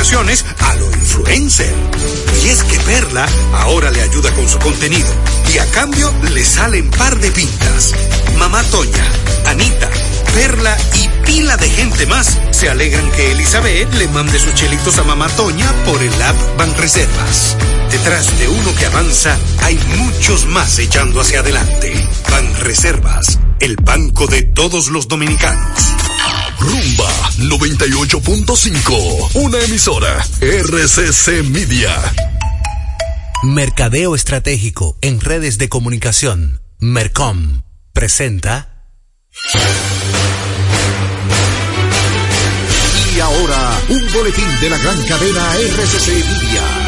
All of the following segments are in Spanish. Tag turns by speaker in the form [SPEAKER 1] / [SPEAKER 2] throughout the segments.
[SPEAKER 1] a lo influencer. Y es que Perla ahora le ayuda con su contenido y a cambio le salen par de pintas. Mamá Toña, Anita, Perla y pila de gente más se alegran que Elizabeth le mande sus chelitos a Mamá Toña por el app Banreservas. Detrás de uno que avanza, hay muchos más echando hacia adelante. Banreservas, el banco de todos los dominicanos.
[SPEAKER 2] Rumba 98.5, una emisora RCC Media.
[SPEAKER 3] Mercadeo Estratégico en redes de comunicación. Mercom presenta.
[SPEAKER 2] Y ahora, un boletín de la gran cadena RCC Media.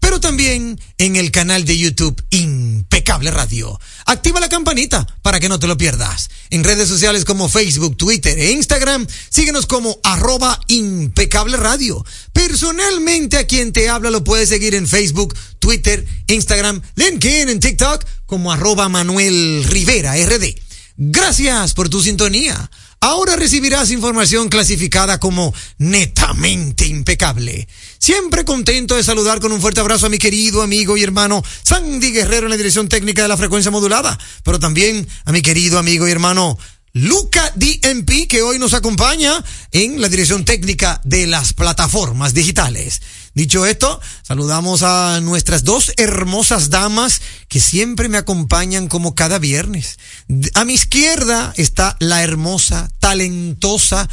[SPEAKER 4] pero también en el canal de YouTube Impecable Radio. Activa la campanita para que no te lo pierdas. En redes sociales como Facebook, Twitter e Instagram, síguenos como arroba impecable radio. Personalmente a quien te habla lo puedes seguir en Facebook, Twitter, Instagram, LinkedIn, en TikTok como arroba Manuel Rivera RD. Gracias por tu sintonía. Ahora recibirás información clasificada como netamente impecable. Siempre contento de saludar con un fuerte abrazo a mi querido amigo y hermano Sandy Guerrero en la dirección técnica de la frecuencia modulada, pero también a mi querido amigo y hermano Luca DMP, que hoy nos acompaña en la dirección técnica de las plataformas digitales. Dicho esto, saludamos a nuestras dos hermosas damas que siempre me acompañan como cada viernes. A mi izquierda está la hermosa, talentosa,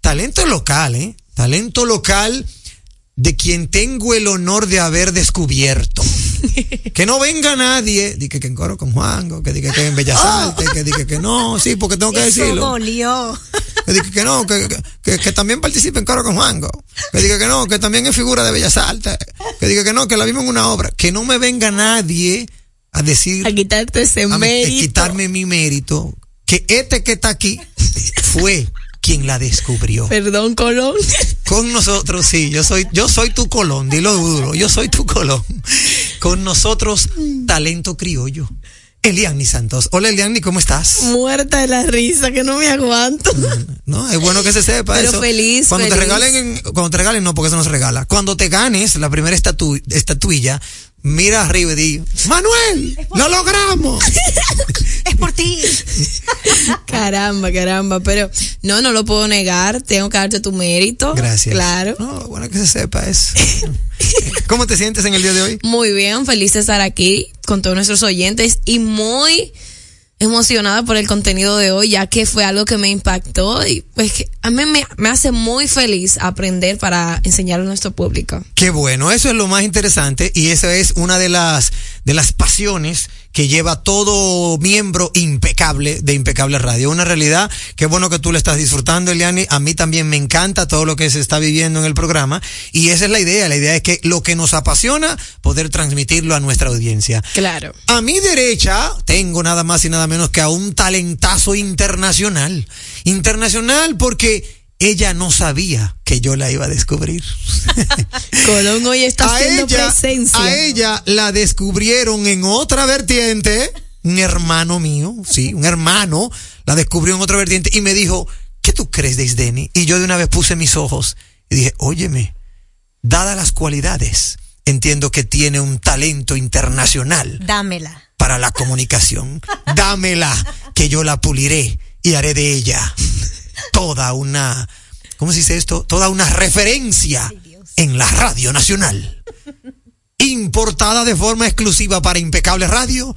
[SPEAKER 4] talento local, ¿eh? Talento local de quien tengo el honor de haber descubierto. que no venga nadie, diga que en coro con Juango, que diga que en Bellas Artes, que diga que no, sí, porque tengo que
[SPEAKER 5] Eso
[SPEAKER 4] decirlo.
[SPEAKER 5] dolió.
[SPEAKER 4] Que diga que no, que, que, que también participe en coro con Juango. Que diga que no, que también es figura de Bellas Artes. Que diga que no, que la vimos en una obra. Que no me venga nadie a decir,
[SPEAKER 5] A quitarte ese
[SPEAKER 4] a mí- a
[SPEAKER 5] mérito.
[SPEAKER 4] quitarme mi mérito, que este que está aquí fue quien la descubrió.
[SPEAKER 5] Perdón, Colón.
[SPEAKER 4] Con nosotros, sí, yo soy, yo soy tu colón, dilo duro, yo soy tu colón. Con nosotros, talento criollo. Eliani Santos. Hola Eliani, ¿cómo estás?
[SPEAKER 5] Muerta de la risa, que no me aguanto.
[SPEAKER 4] No, es bueno que se sepa
[SPEAKER 5] Pero
[SPEAKER 4] eso.
[SPEAKER 5] feliz,
[SPEAKER 4] Cuando te
[SPEAKER 5] feliz.
[SPEAKER 4] regalen, en- cuando te regalen, no, porque eso no se regala. Cuando te ganes la primera estatu- estatuilla, mira arriba y di, Manuel, lo logramos.
[SPEAKER 5] Por ti. caramba, caramba. Pero no, no lo puedo negar. Tengo que darte tu mérito.
[SPEAKER 4] Gracias.
[SPEAKER 5] Claro.
[SPEAKER 4] No, bueno que se sepa eso. ¿Cómo te sientes en el día de hoy?
[SPEAKER 5] Muy bien, feliz de estar aquí con todos nuestros oyentes y muy emocionada por el contenido de hoy, ya que fue algo que me impactó y pues que a mí me, me hace muy feliz aprender para enseñar a nuestro público.
[SPEAKER 4] Qué bueno, eso es lo más interesante y esa es una de las de las pasiones que lleva todo miembro impecable de Impecable Radio. Una realidad, qué bueno que tú le estás disfrutando, Eliani. A mí también me encanta todo lo que se está viviendo en el programa y esa es la idea. La idea es que lo que nos apasiona, poder transmitirlo a nuestra audiencia.
[SPEAKER 5] Claro.
[SPEAKER 4] A mi derecha tengo nada más y nada menos que a un talentazo internacional. Internacional porque ella no sabía que yo la iba a descubrir.
[SPEAKER 5] Colón hoy está
[SPEAKER 4] a
[SPEAKER 5] haciendo
[SPEAKER 4] ella,
[SPEAKER 5] presencia.
[SPEAKER 4] a ella la descubrieron en otra vertiente, un hermano mío, sí, un hermano, la descubrió en otra vertiente y me dijo, ¿qué tú crees de Isdeni? Y yo de una vez puse mis ojos y dije, óyeme, dadas las cualidades, entiendo que tiene un talento internacional
[SPEAKER 5] Dámela.
[SPEAKER 4] para la comunicación. Dámela, que yo la puliré y haré de ella toda una, ¿cómo se dice esto? Toda una referencia en la Radio Nacional. Importada de forma exclusiva para Impecable Radio.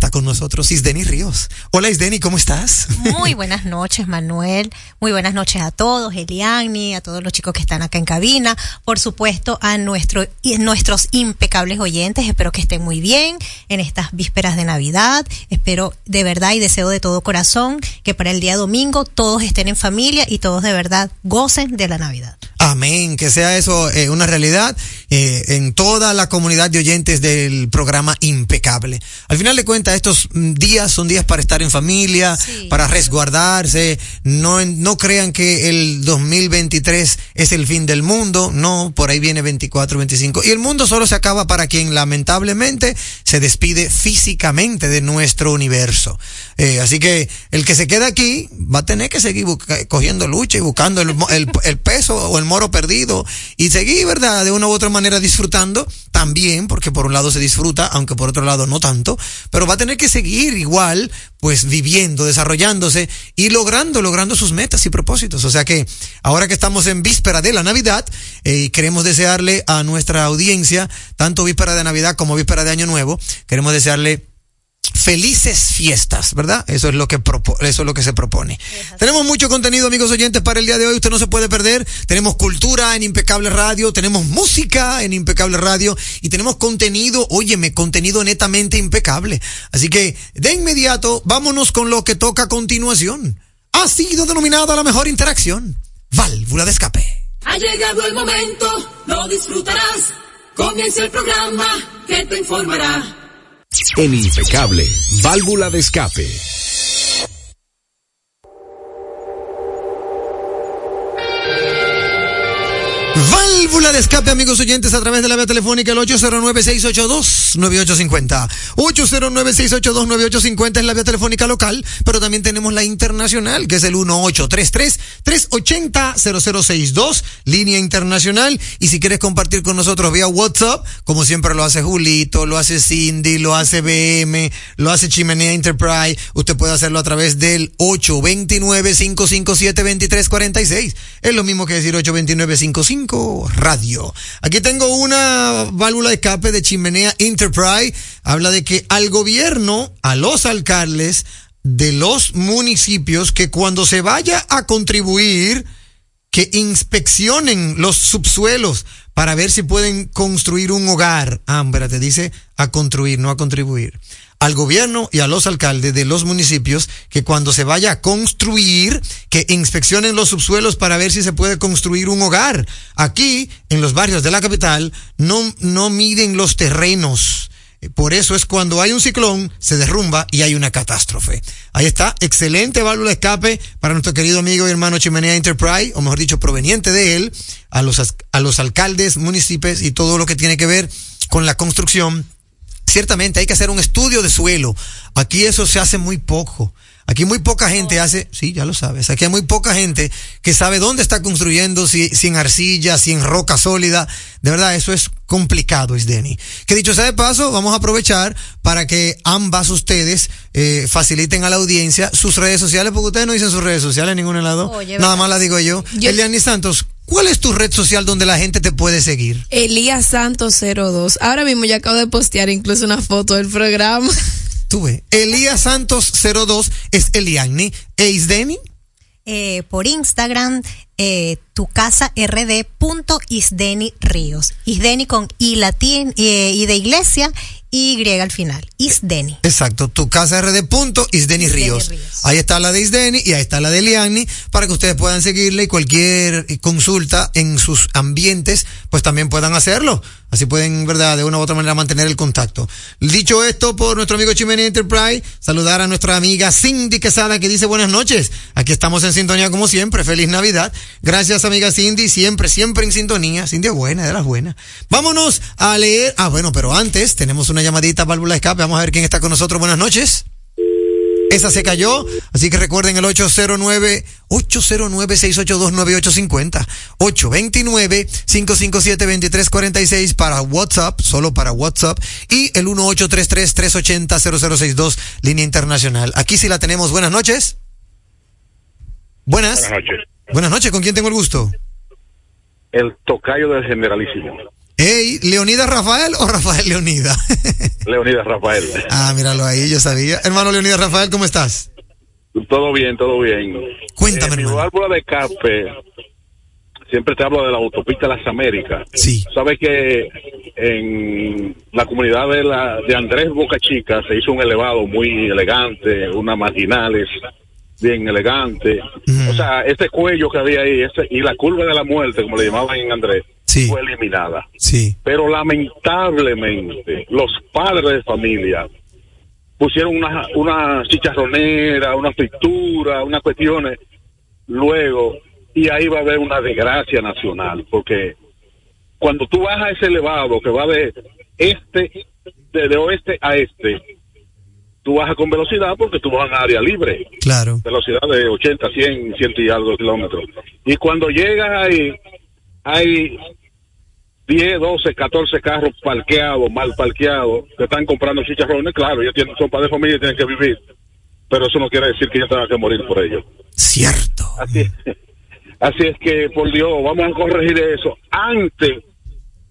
[SPEAKER 4] Está con nosotros Isdeni Ríos. Hola Isdeni, ¿cómo estás?
[SPEAKER 6] Muy buenas noches, Manuel. Muy buenas noches a todos, Eliani, a todos los chicos que están acá en cabina. Por supuesto, a nuestro, y nuestros impecables oyentes. Espero que estén muy bien en estas vísperas de Navidad. Espero de verdad y deseo de todo corazón que para el día domingo todos estén en familia y todos de verdad gocen de la Navidad.
[SPEAKER 4] Amén, que sea eso eh, una realidad eh, en toda la comunidad de oyentes del programa Impecable. Al final de cuentas, estos mm, días son días para estar en familia,
[SPEAKER 6] Sí.
[SPEAKER 4] para resguardarse. No, no crean que el 2023 es el fin del mundo. No, por ahí viene 24, 25. Y el mundo solo se acaba para quien lamentablemente se despide físicamente de nuestro universo. Eh, así que el que se queda aquí va a tener que seguir cogiendo lucha y buscando el, el- el peso o el moro perdido y seguir, ¿verdad? De una u otra manera disfrutando también, porque por un lado se disfruta, aunque por otro lado no tanto, pero va a tener que seguir igual, pues viviendo, desarrollándose y logrando, logrando sus metas y propósitos. O sea que ahora que estamos en víspera de la Navidad, eh, queremos desearle a nuestra audiencia, tanto víspera de Navidad como víspera de Año Nuevo, queremos desearle felices fiestas, ¿verdad? Eso es lo que propo- eso es lo que se propone. Tenemos mucho contenido, amigos oyentes, para el día de hoy. Usted no se puede perder. Tenemos cultura en Impecable Radio, tenemos música en Impecable Radio y tenemos contenido, óyeme, contenido netamente impecable. Así que, de inmediato, vámonos con lo que toca a continuación. Ha sido denominada la mejor interacción. Válvula de escape.
[SPEAKER 3] Ha llegado el momento, lo disfrutarás. Comienza el programa que te informará.
[SPEAKER 2] En Impecable, válvula de escape.
[SPEAKER 4] Válvula de escape, amigos oyentes, a través de la vía telefónica el 809-682-9850. 809-682-9850 es la vía telefónica local, pero también tenemos la internacional, que es el 1833-380-0062, línea internacional. Y si quieres compartir con nosotros vía WhatsApp, como siempre lo hace Julito, lo hace Cindy, lo hace BM, lo hace Chimenea Enterprise, usted puede hacerlo a través del 829-557-2346. Es lo mismo que decir 829-55 Radio. Aquí tengo una válvula de escape de Chimenea Enterprise. Habla de que al gobierno, a los alcaldes de los municipios, que cuando se vaya a contribuir, que inspeccionen los subsuelos para ver si pueden construir un hogar. Ah, te dice a construir, no a contribuir al gobierno y a los alcaldes de los municipios que cuando se vaya a construir, que inspeccionen los subsuelos para ver si se puede construir un hogar. Aquí, en los barrios de la capital, no, no miden los terrenos. Por eso es cuando hay un ciclón, se derrumba y hay una catástrofe. Ahí está, excelente válvula de escape para nuestro querido amigo y hermano Chimenea Enterprise, o mejor dicho, proveniente de él, a los, a los alcaldes, municipios y todo lo que tiene que ver con la construcción ciertamente hay que hacer un estudio de suelo. Aquí eso se hace muy poco. Aquí muy poca gente hace, sí, ya lo sabes, aquí hay muy poca gente que sabe dónde está construyendo, si, si en arcilla, si en roca sólida. De verdad, eso es complicado, Isdeni. Que dicho sea de paso, vamos a aprovechar para que ambas ustedes eh, faciliten a la audiencia sus redes sociales, porque ustedes no dicen sus redes sociales en ningún lado. Nada más la digo yo. yo... Eliani Santos, ¿Cuál es tu red social donde la gente te puede seguir?
[SPEAKER 5] Elías Santos 02. Ahora mismo ya acabo de postear incluso una foto del programa.
[SPEAKER 4] Tú ves. Elías Santos 02 es Eliani. ¿E Isdeni?
[SPEAKER 6] Eh, por Instagram, eh, tu casa rd. Isdeni Ríos. Isdeni con I latín eh, y de iglesia y al final, Isdeni.
[SPEAKER 4] Exacto, tu casa RD punto Isdeni, Ríos. Ahí está la de Isdeni y ahí está la de Liani para que ustedes puedan seguirle y cualquier consulta en sus ambientes, pues también puedan hacerlo. Así pueden, ¿verdad?, de una u otra manera mantener el contacto. Dicho esto, por nuestro amigo Chimene Enterprise, saludar a nuestra amiga Cindy Quesada que dice buenas noches. Aquí estamos en sintonía como siempre. Feliz Navidad. Gracias, amiga Cindy. Siempre, siempre en sintonía. Cindy es buena, de las buenas. Vámonos a leer. Ah, bueno, pero antes tenemos una llamadita válvula escape. Vamos a ver quién está con nosotros. Buenas noches. Esa se cayó, así que recuerden el 809 809 682 9850 829 557 2346 para WhatsApp, solo para WhatsApp y el 1833 380 0062 línea internacional. Aquí sí la tenemos. Buenas noches. Buenas.
[SPEAKER 7] Buenas noches.
[SPEAKER 4] Buenas noches, ¿con quién tengo el gusto?
[SPEAKER 7] El tocayo del generalísimo.
[SPEAKER 4] Hey, ¿Leonidas Rafael o Rafael Leonida?
[SPEAKER 7] Leonidas Rafael.
[SPEAKER 4] Ah, míralo ahí, yo sabía. Hermano Leonidas Rafael, ¿cómo estás?
[SPEAKER 7] Todo bien, todo bien.
[SPEAKER 4] Cuéntame,
[SPEAKER 7] eh, Mi
[SPEAKER 4] hermano.
[SPEAKER 7] válvula de escape, siempre te hablo de la autopista Las Américas.
[SPEAKER 4] Sí.
[SPEAKER 7] Sabes que en la comunidad de, la, de Andrés Boca Chica se hizo un elevado muy elegante, unas marginales bien elegante. O sea, este cuello que había ahí este, y la curva de la muerte, como le llamaban en Andrés,
[SPEAKER 4] Sí.
[SPEAKER 7] fue eliminada.
[SPEAKER 4] Sí.
[SPEAKER 7] Pero lamentablemente, los padres de familia pusieron una, una chicharronera, una fritura, unas cuestiones, luego, y ahí va a haber una desgracia nacional, porque cuando tú vas a ese elevado que va de este, de, de oeste a este, tú bajas con velocidad porque tú vas a área libre,
[SPEAKER 4] Claro.
[SPEAKER 7] velocidad de 80, 100, 100 y algo kilómetros. Y cuando llegas ahí, hay 10, 12, 14 carros parqueados, mal parqueados, que están comprando chicharrones, claro, ellos tienen, son padres de familia y tienen que vivir, pero eso no quiere decir que ellos tengan que morir por ello.
[SPEAKER 4] Cierto.
[SPEAKER 7] Así así es que, por Dios, vamos a corregir eso antes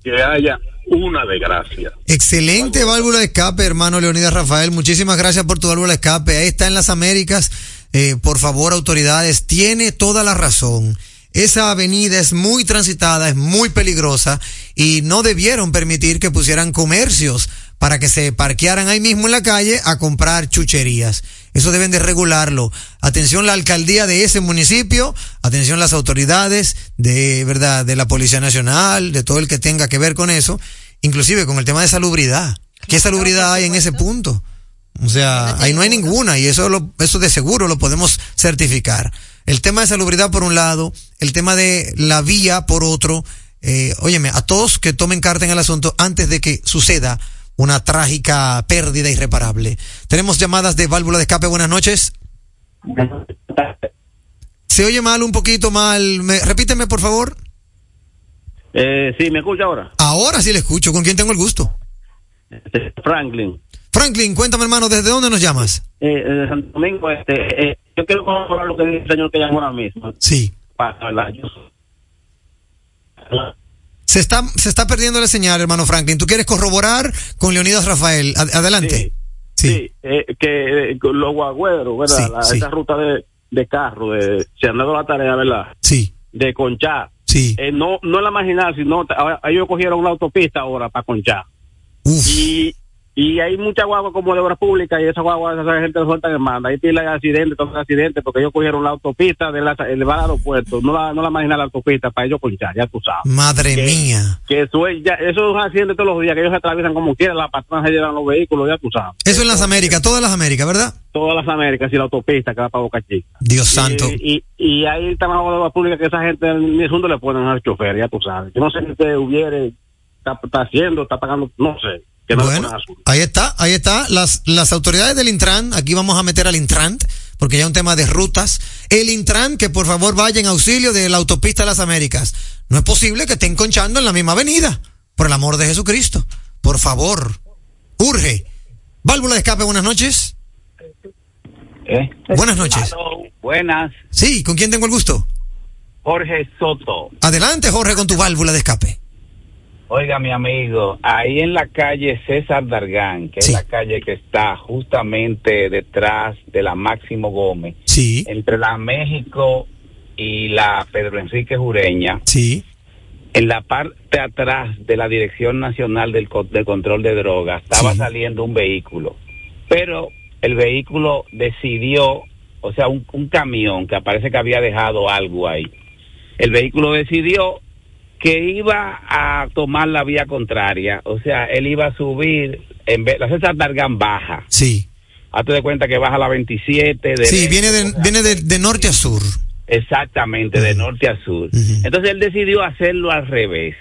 [SPEAKER 7] que haya una desgracia.
[SPEAKER 4] Excelente válvula de escape, hermano Leonidas Rafael. Muchísimas gracias por tu válvula de escape. Ahí está en las Américas. Eh, por favor, autoridades, tiene toda la razón. Esa avenida es muy transitada, es muy peligrosa y no debieron permitir que pusieran comercios para que se parquearan ahí mismo en la calle a comprar chucherías. Eso deben de regularlo. Atención la alcaldía de ese municipio, atención las autoridades de verdad, de la Policía Nacional, de todo el que tenga que ver con eso, inclusive con el tema de salubridad. ¿Qué salubridad hay en ese punto? O sea, ahí no hay ninguna y eso lo, eso de seguro lo podemos certificar. El tema de salubridad por un lado, el tema de la vía por otro, eh, óyeme, a todos que tomen carta en el asunto antes de que suceda una trágica pérdida irreparable. Tenemos llamadas de válvula de escape. Buenas noches. Se oye mal, un poquito mal. Me- repíteme, por favor.
[SPEAKER 8] Eh, sí, ¿me escucha ahora?
[SPEAKER 4] Ahora sí le escucho. ¿Con quién tengo el gusto?
[SPEAKER 8] Este, Franklin.
[SPEAKER 4] Franklin, cuéntame, hermano, ¿desde dónde nos llamas?
[SPEAKER 8] Eh, de Santo Domingo, este, eh, yo quiero corroborar lo que dice el señor que llamó ahora mismo.
[SPEAKER 4] Sí.
[SPEAKER 8] Para la- yo-
[SPEAKER 4] Se está, se está perdiendo la señal, hermano Franklin. ¿Tú quieres corroborar con Leonidas Rafael? Ad- adelante.
[SPEAKER 8] Sí, eh, que eh, los guagüeros, ¿verdad?
[SPEAKER 4] Sí,
[SPEAKER 8] La-. Esa ruta de, de carro, de, se han dado la tarea, ¿verdad?
[SPEAKER 4] Sí.
[SPEAKER 8] De conchar.
[SPEAKER 4] Sí.
[SPEAKER 8] Eh, no, no la marginal, sino ahora- ellos cogieron una autopista ahora para conchar. Y, y hay mucha guagua como de obra pública y esa guagua esa gente suelta en manda. Ahí tiene accidentes, todos accidentes, porque ellos cogieron la autopista de la, elevada al aeropuerto, no la, no la marginal la autopista para ellos conchar, ya tú sabes.
[SPEAKER 4] Madre
[SPEAKER 8] Que-
[SPEAKER 4] mía.
[SPEAKER 8] Que eso es, ya, eso es un accidente todos los días, que ellos se atraviesan como quieran, las patronas se llevan los vehículos, ya tú sabes.
[SPEAKER 4] Eso en las Américas, todas las Américas, ¿verdad?
[SPEAKER 8] Todas las Américas y la autopista que va para Boca Chica.
[SPEAKER 4] Dios santo.
[SPEAKER 8] Y, y, ahí está la obra pública que esa gente ni segundo le ponen al chofer, ya tú sabes. Yo no sé si usted hubiere, está, está haciendo, está pagando, no sé. Que no le
[SPEAKER 4] Bueno, ahí está, ahí está. Las, las autoridades del Intran, aquí vamos a meter al Intran, porque ya es un tema de rutas. El Intran, que por favor vaya en auxilio de la autopista de las Américas. No es posible que estén conchando en la misma avenida. Por el amor de Jesucristo. Por favor. Urge. Válvula de escape, buenas noches.
[SPEAKER 9] ¿Eh?
[SPEAKER 4] Buenas noches.
[SPEAKER 9] Buenas,
[SPEAKER 4] Sí, ¿con quién tengo el gusto?
[SPEAKER 9] Jorge Soto.
[SPEAKER 4] Adelante, Jorge, con tu válvula de escape.
[SPEAKER 9] Oiga, mi amigo, ahí en la calle César Dargán, que es la calle que está justamente detrás de la Máximo Gómez,
[SPEAKER 4] Sí.
[SPEAKER 9] entre la México y la Pedro Enrique Jureña,
[SPEAKER 4] Sí.
[SPEAKER 9] en la parte atrás de la Dirección Nacional del, del Control de Drogas, estaba
[SPEAKER 4] Sí.
[SPEAKER 9] saliendo un vehículo, pero el vehículo decidió, o sea, un, un camión que parece que había dejado algo ahí, el vehículo decidió que iba a tomar la vía contraria, o sea, él iba a subir, en vez, la César Dargán baja.
[SPEAKER 4] Sí.
[SPEAKER 9] Hazte de cuenta que baja la 27 de
[SPEAKER 4] Sí, viene de, viene de, de norte a sur.
[SPEAKER 9] Exactamente, de norte a sur. Entonces él decidió hacerlo al revés.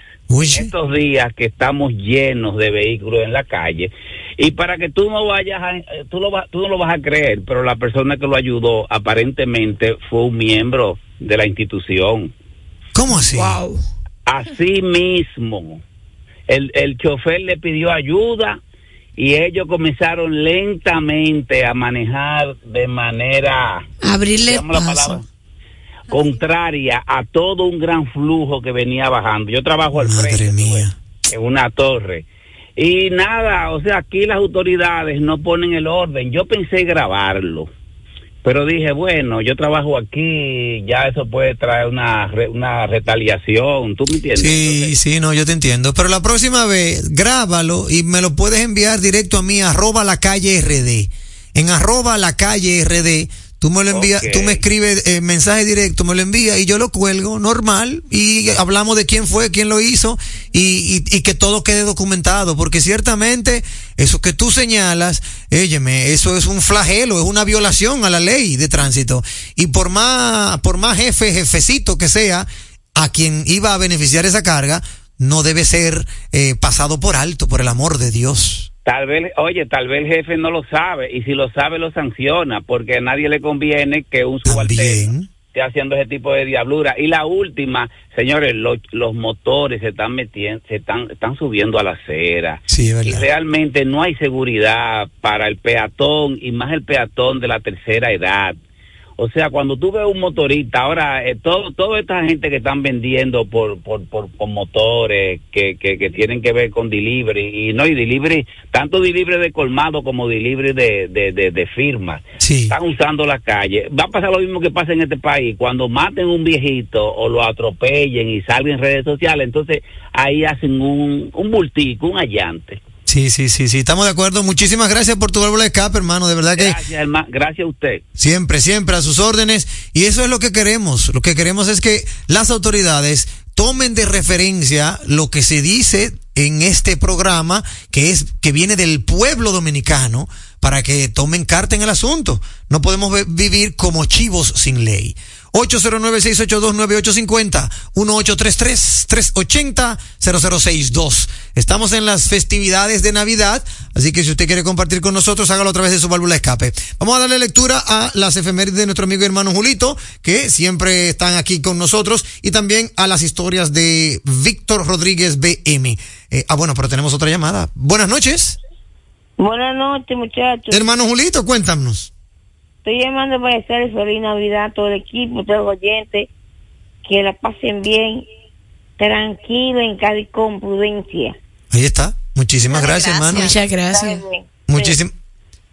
[SPEAKER 9] En estos días que estamos llenos de vehículos en la calle y para que tú no vayas a, eh, tú, lo, va- tú no lo vas a creer, pero la persona que lo ayudó aparentemente fue un miembro de la institución.
[SPEAKER 4] ¿Cómo así?
[SPEAKER 9] Así mismo. El, el chofer le pidió ayuda y ellos comenzaron lentamente a manejar de manera
[SPEAKER 5] Abrirle
[SPEAKER 9] la
[SPEAKER 5] paso.
[SPEAKER 9] palabra, contraria a todo un gran flujo que venía bajando. Yo trabajo al frente pues, en una torre. Y nada, o sea, aquí las autoridades no ponen el orden. Yo pensé grabarlo, pero dije, bueno, yo trabajo aquí, ya eso puede traer una, re- una retaliación, ¿tú me entiendes?
[SPEAKER 4] Sí, sí, no, yo te entiendo. Pero la próxima vez, grábalo y me lo puedes enviar directo a mí, arroba la calle RD. En arroba la calle RD, tú me lo envías, tú me escribes eh, mensaje directo, me lo envías y yo lo cuelgo normal y hablamos de quién fue, quién lo hizo y, y, y que todo quede documentado. Porque ciertamente eso que tú señalas, óyeme, eso es un flagelo, es una violación a la ley de tránsito. Y por más, por más jefe, jefecito que sea, a quien iba a beneficiar esa carga no debe ser eh, pasado por alto, por el amor de Dios.
[SPEAKER 9] Tal vez, oye, tal vez el jefe no lo sabe y si lo sabe lo sanciona porque a nadie le conviene que un subalterno esté haciendo ese tipo de diablura. Y la última, señores, lo- los motores se están metiendo, se están, están subiendo a la acera.
[SPEAKER 4] Sí,
[SPEAKER 9] y realmente no hay seguridad para el peatón y más el peatón de la tercera edad. O sea, cuando tú ves un motorista, ahora, eh, todo, toda esta gente que están vendiendo por, por, por, por motores que, que, que tienen que ver con delivery, y no, y delivery, tanto delivery de colmado como delivery de, de, de, de firma, están usando la calle. Va a pasar lo mismo que pasa en este país, cuando maten un viejito o lo atropellen y salgan en redes sociales, entonces ahí hacen un, un bultico, un allante.
[SPEAKER 4] Sí, sí, sí, sí, estamos de acuerdo. Muchísimas gracias por tu válvula de escape, hermano. De verdad que
[SPEAKER 9] Gracias, hermano, gracias a usted.
[SPEAKER 4] siempre, siempre a sus órdenes. Y eso es lo que queremos. Lo que queremos es que las autoridades tomen de referencia lo que se dice en este programa, que es que viene del pueblo dominicano, para que tomen carta en el asunto. No podemos vivir como chivos sin ley. 809-682-9850, 1833-380-0062. Estamos en las festividades de Navidad, así que si usted quiere compartir con nosotros, hágalo a través de su válvula escape. Vamos a darle lectura a las efemérides de nuestro amigo y hermano Julito, que siempre están aquí con nosotros, y también a las historias de Víctor Rodríguez BM. Eh, ah, bueno, pero tenemos otra llamada. Buenas noches.
[SPEAKER 10] Buenas noches, muchachos.
[SPEAKER 4] Hermano Julito, cuéntanos.
[SPEAKER 10] Estoy llamando para desearles feliz Navidad a todo el equipo, a todos los oyentes, que la pasen bien, tranquilo, en cada con prudencia.
[SPEAKER 4] Ahí está. Muchísimas gracias, hermano.
[SPEAKER 5] Muchas gracias.
[SPEAKER 4] Muchísimas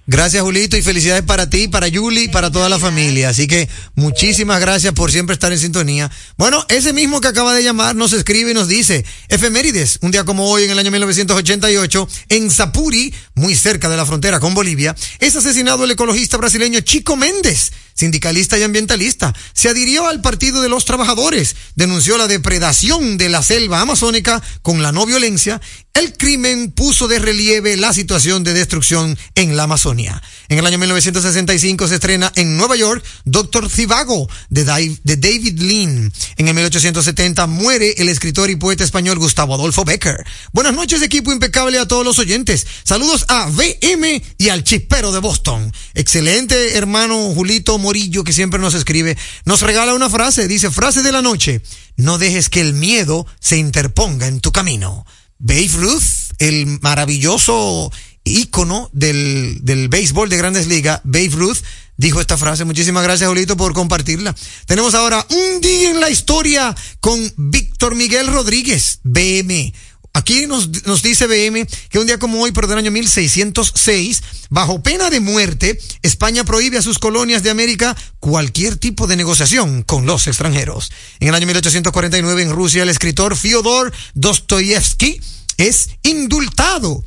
[SPEAKER 4] Gracias, Julito, y felicidades para ti, para Yuli, para toda la familia. Así que muchísimas gracias por siempre estar en sintonía. Bueno, ese mismo que acaba de llamar nos escribe y nos dice, efemérides, un día como hoy en el año 1988, en Zapuri, muy cerca de la frontera con Bolivia, es asesinado el ecologista brasileño Chico Méndez, sindicalista y ambientalista. Se adhirió al Partido de los Trabajadores, denunció la depredación de la selva amazónica con la no violencia. El crimen puso de relieve la situación de destrucción en la Amazonia. En el año 1965 se estrena en Nueva York Doctor Zivago de, de David Lean. En el 1870 muere el escritor y poeta español Gustavo Adolfo Becker. Buenas noches, equipo impecable a todos los oyentes. Saludos a VM y al chispero de Boston. Excelente hermano Julito Morillo que siempre nos escribe. Nos regala una frase, dice frase de la noche. No dejes que el miedo se interponga en tu camino. Babe Ruth, el maravilloso ícono del, del béisbol de grandes ligas, Babe Ruth, dijo esta frase. Muchísimas gracias, Julito, por compartirla. Tenemos ahora un día en la historia con Víctor Miguel Rodríguez, BM. Aquí nos, nos dice BM que un día como hoy, pero del año 1606, bajo pena de muerte, España prohíbe a sus colonias de América cualquier tipo de negociación con los extranjeros. En el año 1849 en Rusia, el escritor Fyodor Dostoyevsky es indultado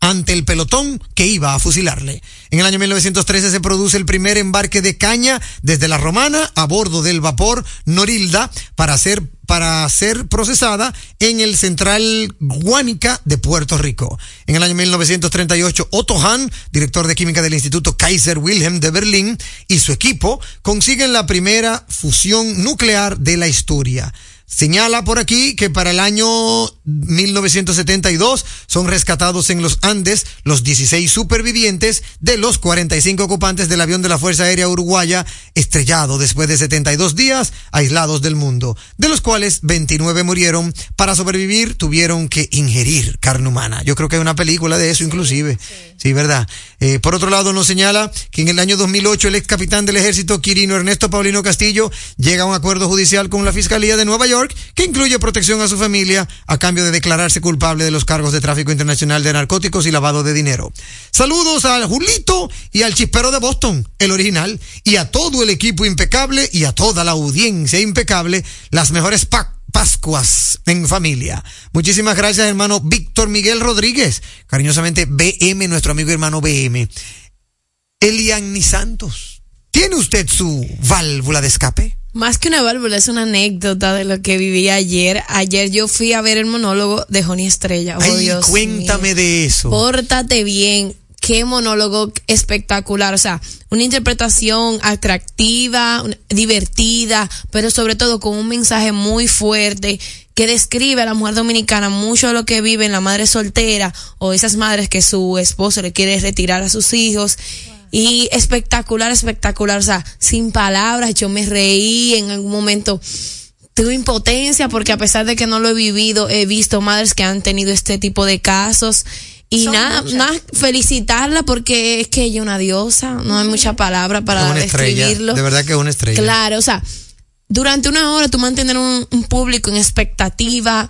[SPEAKER 4] ante el pelotón que iba a fusilarle. En el año 1913 se produce el primer embarque de caña desde la Romana a bordo del vapor Norilda para ser para ser procesada en el Central Guánica de Puerto Rico. En el año 1938, Otto Hahn, director de química del Instituto Kaiser Wilhelm de Berlín, y su equipo consiguen la primera fusión nuclear de la historia. Señala por aquí que para el año 1972 son rescatados en los Andes los 16 supervivientes de los 45 ocupantes del avión de la Fuerza Aérea Uruguaya estrellado después de 72 días aislados del mundo, de los cuales 29 murieron. Para sobrevivir tuvieron que ingerir carne humana. Yo creo que hay una película de eso inclusive. Sí, ¿verdad? Eh, por otro lado nos señala que en el año 2008 el ex capitán del ejército Quirino Ernesto Paulino Castillo llega a un acuerdo judicial con la Fiscalía de Nueva York que incluye protección a su familia a cambio de declararse culpable de los cargos de tráfico internacional de narcóticos y lavado de dinero. Saludos al Julito y al Chispero de Boston, el original, y a todo el equipo impecable y a toda la audiencia impecable, las mejores Pascuas en familia. Muchísimas gracias, hermano Víctor Miguel Rodríguez. Cariñosamente, BM, nuestro amigo hermano BM. Eliani Santos, ¿tiene usted su válvula de escape?
[SPEAKER 5] Más que una válvula, es una anécdota de lo que viví ayer. Ayer yo fui a ver el monólogo de Joni Estrella. Oh,
[SPEAKER 4] Ay,
[SPEAKER 5] Dios
[SPEAKER 4] cuéntame
[SPEAKER 5] mío.
[SPEAKER 4] de eso.
[SPEAKER 5] Pórtate bien. Qué monólogo espectacular. O sea, una interpretación atractiva, divertida, pero sobre todo con un mensaje muy fuerte que describe a la mujer dominicana mucho de lo que vive en la madre soltera o esas madres que su esposo le quiere retirar a sus hijos. Y espectacular, espectacular. O sea, sin palabras, yo me reí en algún momento tuve impotencia porque a pesar de que no lo he vivido, he visto madres que han tenido este tipo de casos. Y
[SPEAKER 6] Son
[SPEAKER 5] nada,
[SPEAKER 6] muchas.
[SPEAKER 5] nada, felicitarla porque es que ella es una diosa, no hay mucha palabra
[SPEAKER 4] Es
[SPEAKER 5] para
[SPEAKER 4] una estrella.
[SPEAKER 5] describirlo.
[SPEAKER 4] De verdad que es una estrella.
[SPEAKER 5] Claro, o sea, durante una hora tú mantener un, un público en expectativa,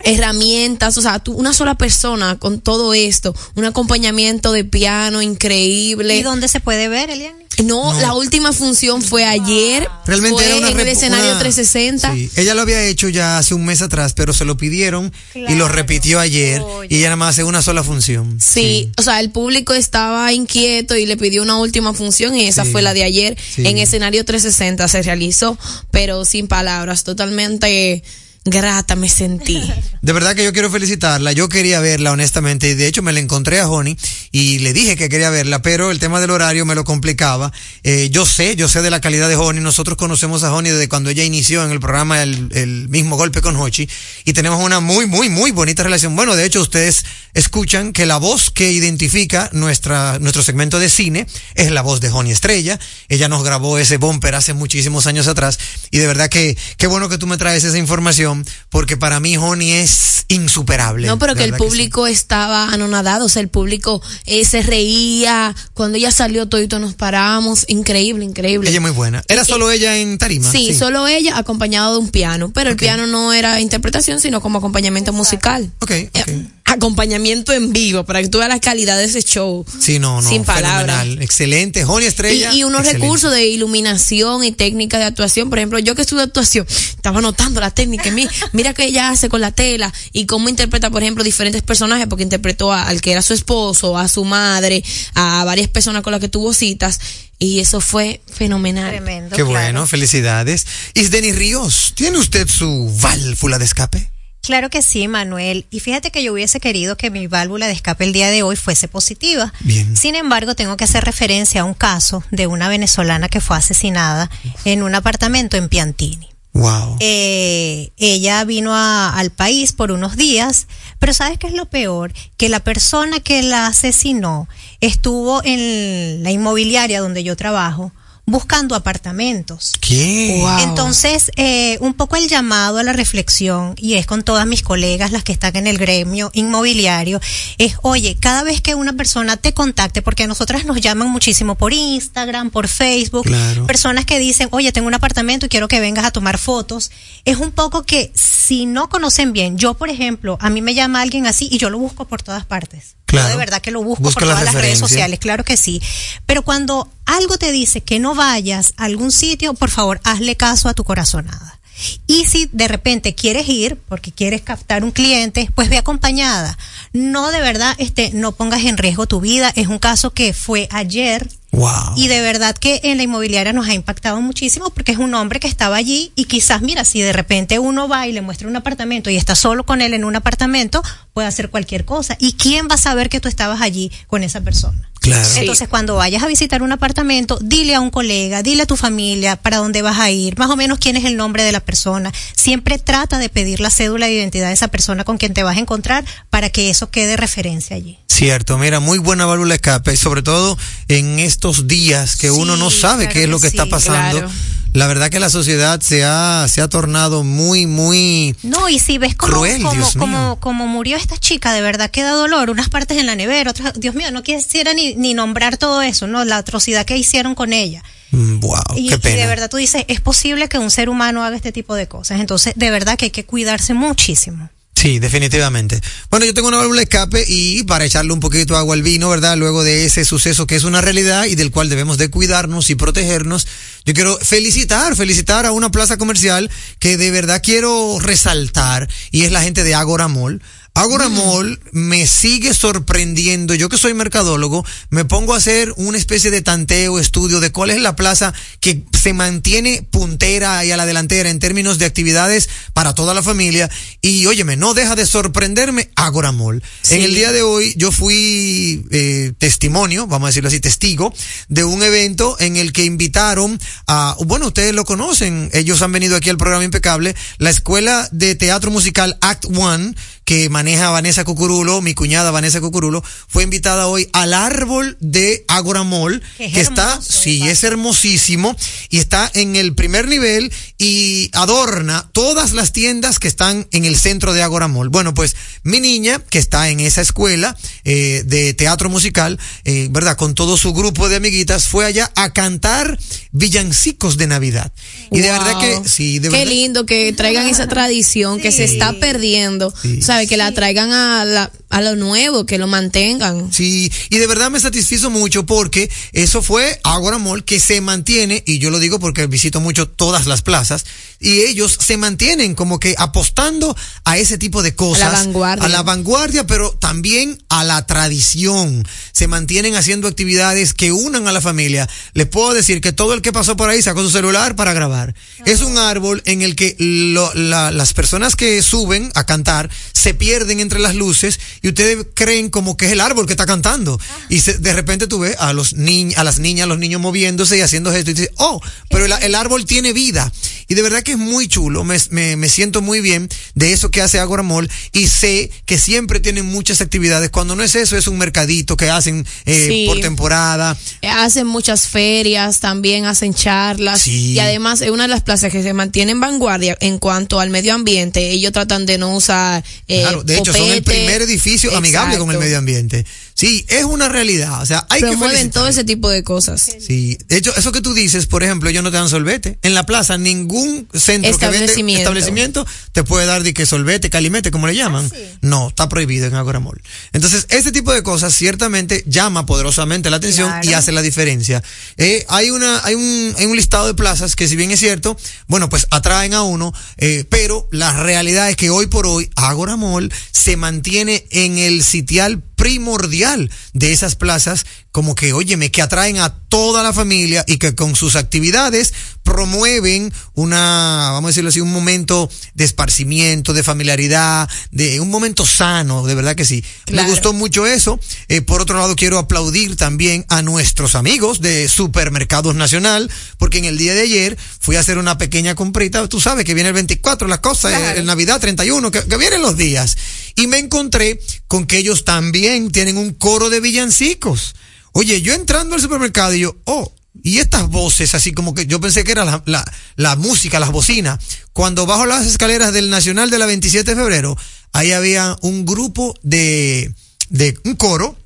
[SPEAKER 5] herramientas, o sea, tú, una sola persona con todo esto, un acompañamiento de piano increíble.
[SPEAKER 6] ¿Y dónde se puede ver, Elian?
[SPEAKER 5] No,
[SPEAKER 4] No.
[SPEAKER 5] la última función fue ayer.
[SPEAKER 4] Realmente
[SPEAKER 5] fue
[SPEAKER 4] era una
[SPEAKER 5] en el escenario
[SPEAKER 4] una-
[SPEAKER 5] 360.
[SPEAKER 4] Sí, ella lo había hecho ya hace un mes atrás, pero se lo pidieron y lo repitió ayer
[SPEAKER 6] Oye.
[SPEAKER 4] y ella nada más hace una sola función.
[SPEAKER 5] Sí, o sea, el público estaba inquieto y le pidió una última función y esa
[SPEAKER 4] Sí.
[SPEAKER 5] fue la de ayer.
[SPEAKER 4] Sí.
[SPEAKER 5] En escenario 360 se realizó, pero sin palabras, totalmente grata me sentí.
[SPEAKER 4] De verdad que yo quiero felicitarla. Yo quería verla, honestamente. Y de hecho me la encontré a Honey y le dije que quería verla, pero el tema del horario me lo complicaba. Eh, yo sé, yo sé de la calidad de Honey. Nosotros conocemos a Honey desde cuando ella inició en el programa El, el mismo golpe con Hochi. Y tenemos una muy, muy, muy bonita relación. Bueno, de hecho, ustedes escuchan que la voz que identifica nuestra, nuestro segmento de cine es la voz de Honey Estrella. Ella nos grabó ese bumper hace muchísimos años atrás. Y de verdad que qué bueno que tú me traes esa información, porque para mí Honey es insuperable.
[SPEAKER 5] No, pero que el
[SPEAKER 4] sí.
[SPEAKER 5] público estaba anonadado, o sea, el público eh, se reía, cuando ella salió todito nos paramos, increíble, increíble.
[SPEAKER 4] Ella es muy buena. ¿Era solo ella en tarima?
[SPEAKER 5] Sí, solo ella acompañado de un piano, pero el piano no era interpretación, sino como acompañamiento musical.
[SPEAKER 4] Ok,
[SPEAKER 5] Eh, acompañamiento en vivo, para que tú veas la calidad de ese show.
[SPEAKER 4] Sí, no, no.
[SPEAKER 5] Sin palabras.
[SPEAKER 4] fenomenal. Excelente.
[SPEAKER 5] Y,
[SPEAKER 4] Estrella.
[SPEAKER 5] y unos
[SPEAKER 4] excelente.
[SPEAKER 5] recursos de iluminación y técnicas de actuación. Por ejemplo, yo que estudio actuación, estaba notando la técnica. mi- Mira que ella hace con la tela y cómo interpreta, por ejemplo, diferentes personajes, porque interpretó a- al que era su esposo, a su madre, a varias personas con las que tuvo citas. Y eso fue fenomenal.
[SPEAKER 6] Tremendo.
[SPEAKER 4] Qué
[SPEAKER 6] claro.
[SPEAKER 4] bueno, felicidades. Isdeni Ríos, ¿tiene usted su válvula de escape?
[SPEAKER 6] Claro que sí, Manuel. Y fíjate que yo hubiese querido que mi válvula de escape el día de hoy fuese positiva.
[SPEAKER 4] Bien.
[SPEAKER 6] Sin embargo, tengo que hacer referencia a un caso de una venezolana que fue asesinada en un apartamento en Piantini.
[SPEAKER 4] Wow.
[SPEAKER 6] Eh, ella vino a- al país por unos días, pero ¿sabes qué es lo peor? Que la persona que la asesinó estuvo en la inmobiliaria donde yo trabajo buscando apartamentos.
[SPEAKER 4] ¿Qué?
[SPEAKER 5] Wow.
[SPEAKER 6] Entonces, eh, un poco el llamado a la reflexión, y es con todas mis colegas, las que están en el gremio inmobiliario, es, oye, cada vez que una persona te contacte, porque a nosotras nos llaman muchísimo por Instagram, por Facebook,
[SPEAKER 4] Claro.
[SPEAKER 6] personas que dicen, oye, tengo un apartamento y quiero que vengas a tomar fotos, es un poco que si no conocen bien, yo, por ejemplo, a mí me llama alguien así y yo lo busco por todas partes.
[SPEAKER 4] Claro.
[SPEAKER 6] Yo de verdad que lo busco
[SPEAKER 4] Busca
[SPEAKER 6] por
[SPEAKER 4] la
[SPEAKER 6] todas las redes sociales, claro que sí. Pero cuando algo te dice que no vayas a algún sitio, por favor, hazle caso a tu corazonada. Y si de repente quieres ir porque quieres captar un cliente, pues ve acompañada. No de verdad, este, no pongas en riesgo tu vida. Es un caso que fue ayer
[SPEAKER 4] Wow.
[SPEAKER 6] y de verdad que en la inmobiliaria nos ha impactado muchísimo porque es un hombre que estaba allí y quizás, mira, si de repente uno va y le muestra un apartamento y está solo con él en un apartamento, puede hacer cualquier cosa. ¿Y quién va a saber que tú estabas allí con esa persona?
[SPEAKER 4] Claro.
[SPEAKER 6] Entonces, cuando vayas a visitar un apartamento, dile a un colega, dile a tu familia para dónde vas a ir, más o menos quién es el nombre de la persona. Siempre trata de pedir la cédula de identidad de esa persona con quien te vas a encontrar para que eso quede referencia allí.
[SPEAKER 4] Cierto, mira, muy buena válvula escape, y sobre todo en estos días que uno no sabe
[SPEAKER 6] claro
[SPEAKER 4] qué es lo
[SPEAKER 6] que
[SPEAKER 4] que está pasando.
[SPEAKER 5] claro.
[SPEAKER 4] La verdad que la sociedad se ha, se ha tornado muy, muy
[SPEAKER 6] No, y si ves cómo,
[SPEAKER 4] Cruel, mío.
[SPEAKER 6] cómo, cómo murió esta chica, de verdad que da dolor. Unas partes en la nevera, otras, Dios mío, no quisiera ni, ni nombrar todo eso, ¿no? La atrocidad que hicieron con ella.
[SPEAKER 4] Mm, Wow,
[SPEAKER 6] y,
[SPEAKER 4] qué
[SPEAKER 6] y
[SPEAKER 4] pena.
[SPEAKER 6] de verdad tú dices, es posible que un ser humano haga este tipo de cosas. Entonces, de verdad que hay que cuidarse muchísimo.
[SPEAKER 4] Sí, definitivamente. Bueno, yo tengo una válvula escape y para echarle un poquito de agua al vino, ¿verdad? Luego de ese suceso que es una realidad y del cual debemos de cuidarnos y protegernos, yo quiero felicitar, felicitar a una plaza comercial que de verdad quiero resaltar y es la gente de Agora Mall. Agora Mall me sigue sorprendiendo. Yo que soy mercadólogo, me pongo a hacer una especie de tanteo, estudio de cuál es la plaza que se mantiene puntera y a la delantera en términos de actividades para toda la familia. Y óyeme, no deja de sorprenderme Agora Mall. En el día de hoy yo fui eh, testimonio, vamos a decirlo así, testigo de un evento en el que invitaron a, bueno, ustedes lo conocen, ellos han venido aquí al programa Impecable, la escuela de teatro musical Act One, que maneja Vanessa Cucurulo, mi cuñada Vanessa Cucurulo, fue invitada hoy al árbol de Agora Mall,
[SPEAKER 6] Que es
[SPEAKER 4] que está, sí, es hermosísimo y está en el primer nivel y adorna todas las tiendas que están en el centro de Agora Mall. Bueno, pues mi niña, que está en esa escuela eh, de teatro musical, eh, ¿verdad? Con todo su grupo de amiguitas, fue allá a cantar villancicos de Navidad. Y de verdad que, sí, de
[SPEAKER 5] Qué
[SPEAKER 4] verdad.
[SPEAKER 5] lindo que traigan esa tradición que se está perdiendo.
[SPEAKER 4] Sí.
[SPEAKER 5] O sea, ¿sabes? Que la traigan a, la, a lo nuevo, que lo mantengan.
[SPEAKER 4] Sí, y de verdad me satisfizo mucho porque eso fue Agora Mall que se mantiene, y yo lo digo porque visito mucho todas las plazas, y ellos se mantienen como que apostando a ese tipo de cosas.
[SPEAKER 5] A la vanguardia.
[SPEAKER 4] A la vanguardia, pero también a la tradición. Se mantienen haciendo actividades que unan a la familia. Les puedo decir que todo el que pasó por ahí sacó su celular para grabar. Es un árbol en el que lo- la- las personas que suben a cantar se pierden entre las luces y ustedes creen como que es el árbol que está cantando. Y se- de repente tú ves a los niños, a las niñas, a los niños moviéndose y haciendo gestos y dices, oh, pero el, el árbol tiene vida. Y de verdad que es muy chulo, me, me, me siento muy bien de eso que hace Agora Mall y sé que siempre tienen muchas actividades. Cuando no es eso, es un mercadito que hacen eh,
[SPEAKER 5] Sí.
[SPEAKER 4] por temporada.
[SPEAKER 5] Hacen muchas ferias, también hacen charlas.
[SPEAKER 4] Sí.
[SPEAKER 5] Y además es una de las plazas que se mantiene en vanguardia en cuanto al medio ambiente. Ellos tratan de no usar. eh,
[SPEAKER 4] Claro, de hecho, son el primer edificio amigable con el medio ambiente. Sí, es una realidad. O sea, hay que
[SPEAKER 5] Promueven
[SPEAKER 4] felicitar.
[SPEAKER 5] todo ese tipo de cosas.
[SPEAKER 4] Sí, de hecho, eso que tú dices, por ejemplo, ellos no te dan solvete. En la plaza, ningún centro que vende
[SPEAKER 5] Establecimiento.
[SPEAKER 4] establecimiento te puede dar de que solvete, calimete, como le llaman. No, está prohibido en Agora Mall. Entonces, ese tipo de cosas ciertamente llama poderosamente la atención y hace la diferencia. Eh, hay una, hay un, hay un listado de plazas que si bien es cierto, bueno, pues atraen a uno, eh, pero la realidad es que hoy por hoy Agora Mall se mantiene en el sitial primordial de esas plazas, como que, óyeme, que atraen a toda la familia y que con sus actividades promueven una, vamos a decirlo así, un momento de esparcimiento, de familiaridad, de un momento sano, de verdad que sí.
[SPEAKER 5] Claro.
[SPEAKER 4] Me gustó mucho eso. Eh, por otro lado, quiero aplaudir también a nuestros amigos de Supermercados Nacional, porque en el día de ayer fui a hacer una pequeña comprita. Tú sabes que viene el 24, las cosas,
[SPEAKER 5] Claro.
[SPEAKER 4] el Navidad 31, que, que vienen los días. Y me encontré con que ellos también tienen un coro de villancicos. Oye, yo entrando al supermercado y yo, oh, y estas voces, así como que yo pensé que era la, la, la música, las bocinas. Cuando bajo las escaleras del Nacional de la 27 de febrero, ahí había un grupo de, de un coro,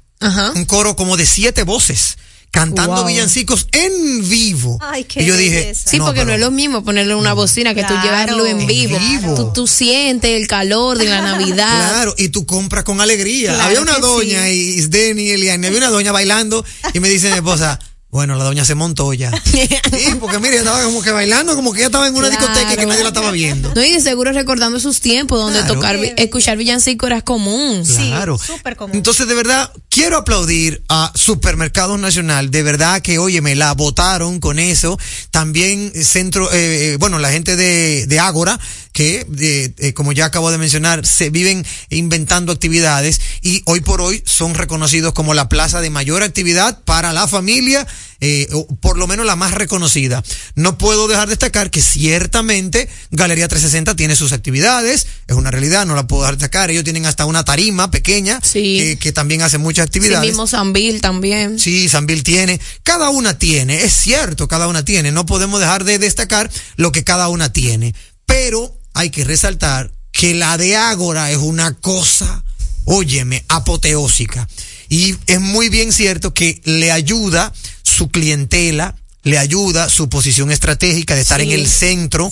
[SPEAKER 4] un coro como de siete voces, cantando
[SPEAKER 5] Wow.
[SPEAKER 4] villancicos en vivo.
[SPEAKER 6] Ay, qué
[SPEAKER 4] y yo dije,
[SPEAKER 6] belleza.
[SPEAKER 5] Sí, porque no es lo mismo ponerle una bocina que tú llevarlo en
[SPEAKER 4] En
[SPEAKER 5] vivo.
[SPEAKER 4] vivo.
[SPEAKER 5] Tú, tú sientes el calor de la Navidad.
[SPEAKER 4] Claro, y tú compras con alegría.
[SPEAKER 5] Claro
[SPEAKER 4] había una doña, y Isdeni y Eliane, había una doña bailando y me dice mi esposa, bueno, la doña se montó ya. Sí, porque mire, estaba como que bailando, como que ella estaba en una
[SPEAKER 5] Claro.
[SPEAKER 4] discoteca y que nadie la estaba viendo.
[SPEAKER 5] No, y de seguro recordando sus tiempos donde
[SPEAKER 4] Claro.
[SPEAKER 5] tocar, escuchar villancico era común.
[SPEAKER 4] Claro.
[SPEAKER 6] súper común.
[SPEAKER 4] Entonces, de verdad, quiero aplaudir a Supermercados Nacional. De verdad que, oye, me la votaron con eso. También Centro, eh, eh, bueno, la gente de, de Ágora, que, de- eh, como ya acabo de mencionar, se viven inventando actividades y hoy por hoy son reconocidos como la plaza de mayor actividad para la familia, eh, o por lo menos la más reconocida. No puedo dejar de destacar que ciertamente Galería 360 tiene sus actividades, es una realidad, no la puedo dejar de destacar. Ellos tienen hasta una tarima pequeña que, que también hace muchas
[SPEAKER 5] Sí,
[SPEAKER 4] actividades.
[SPEAKER 5] mismo Sanville también.
[SPEAKER 4] Sí, Sanville tiene. Cada una tiene, es cierto, cada una tiene. No podemos dejar de destacar lo que cada una tiene. Pero hay que resaltar que la de Ágora es una cosa, óyeme, apoteósica. Y es muy bien cierto que le ayuda su clientela, le ayuda su posición estratégica de estar
[SPEAKER 6] Sí.
[SPEAKER 4] en el centro.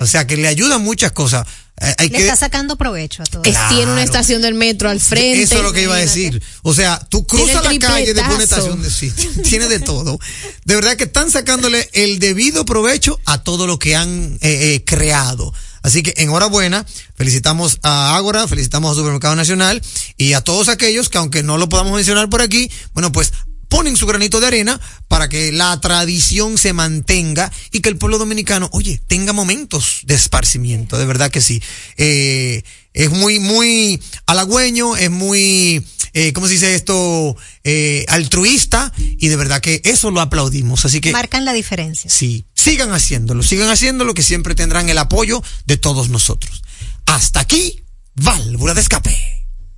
[SPEAKER 4] O sea, que le ayuda muchas cosas. Eh, hay
[SPEAKER 6] Le
[SPEAKER 4] que,
[SPEAKER 6] está sacando provecho a todo.
[SPEAKER 5] Es- Tiene una estación del metro al frente.
[SPEAKER 4] eso es lo que iba a decir. O sea, tú cruzas la calle de una estación de sitio. Tiene de todo. De verdad que están sacándole el debido provecho a todo lo que han eh, eh, creado. Así que enhorabuena, felicitamos a Ágora, felicitamos a Supermercado Nacional y a todos aquellos que aunque no lo podamos mencionar por aquí, bueno, pues ponen su granito de arena para que la tradición se mantenga y que el pueblo dominicano, oye, tenga momentos de esparcimiento, de verdad que sí. Eh, es muy, muy halagüeño, es muy, eh, ¿cómo se dice esto? Eh, altruista y de verdad que eso lo aplaudimos. Así que
[SPEAKER 6] Marcan la diferencia.
[SPEAKER 4] sí, sigan haciéndolo, sigan haciéndolo que siempre tendrán el apoyo de todos nosotros. Hasta aquí, válvula de escape.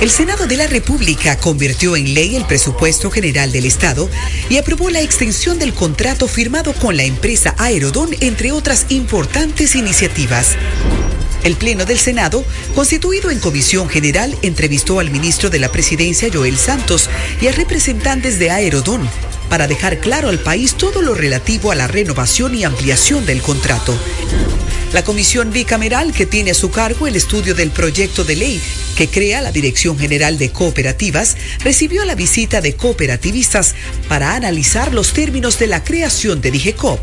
[SPEAKER 11] El Senado de la República convirtió en ley el presupuesto general del Estado y aprobó la extensión del contrato firmado con la empresa Aerodón, entre otras importantes iniciativas. El Pleno del Senado, constituido en comisión general, entrevistó al ministro de la Presidencia, Joel Santos, y a representantes de Aerodón para dejar claro al país todo lo relativo a la renovación y ampliación del contrato. La comisión bicameral que tiene a su cargo el estudio del proyecto de ley que crea la Dirección General de Cooperativas recibió la visita de cooperativistas para analizar los términos de la creación de DIGECOP.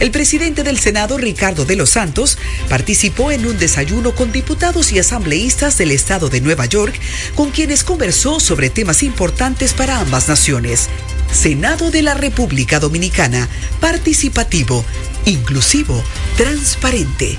[SPEAKER 11] El presidente del Senado, Ricardo de los Santos, participó en un desayuno con diputados y asambleístas del estado de Nueva York, con quienes conversó sobre temas importantes para ambas naciones. Senado de la República Dominicana, participativo, inclusivo, transparente.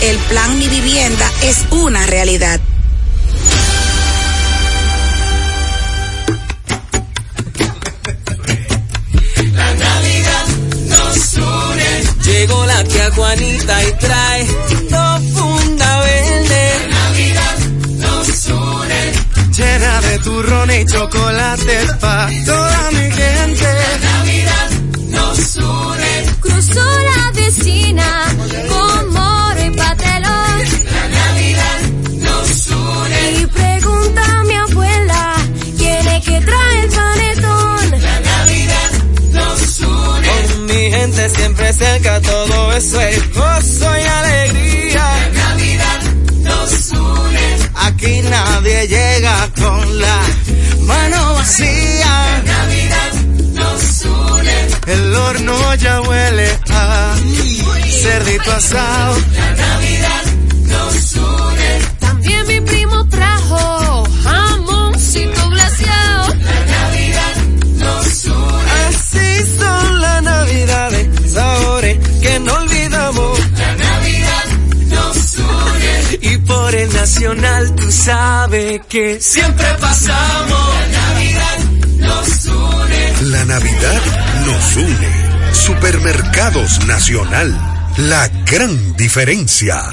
[SPEAKER 12] El plan Mi Vivienda es una realidad.
[SPEAKER 3] La Navidad nos une.
[SPEAKER 13] Llegó la tía Juanita y trae dos funda verde.
[SPEAKER 3] La Navidad nos une.
[SPEAKER 13] Llena de turrones y chocolates pa' toda mi gente. Vacía.
[SPEAKER 3] La Navidad nos une.
[SPEAKER 13] El horno ya huele a cerdito asado.
[SPEAKER 3] La Navidad nos une.
[SPEAKER 14] También mi primo trajo jamoncito glaseado.
[SPEAKER 3] La Navidad nos une.
[SPEAKER 13] Así son las navidades, sabores que no olvidamos.
[SPEAKER 3] La Navidad nos une.
[SPEAKER 13] Y por el nacional tú sabes que siempre pasamos.
[SPEAKER 3] La Navidad nos une.
[SPEAKER 15] Supermercados Nacional. La gran diferencia.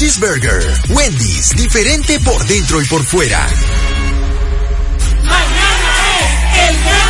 [SPEAKER 1] Cheeseburger. Wendy's, diferente por dentro y por fuera.
[SPEAKER 3] Mañana es el gran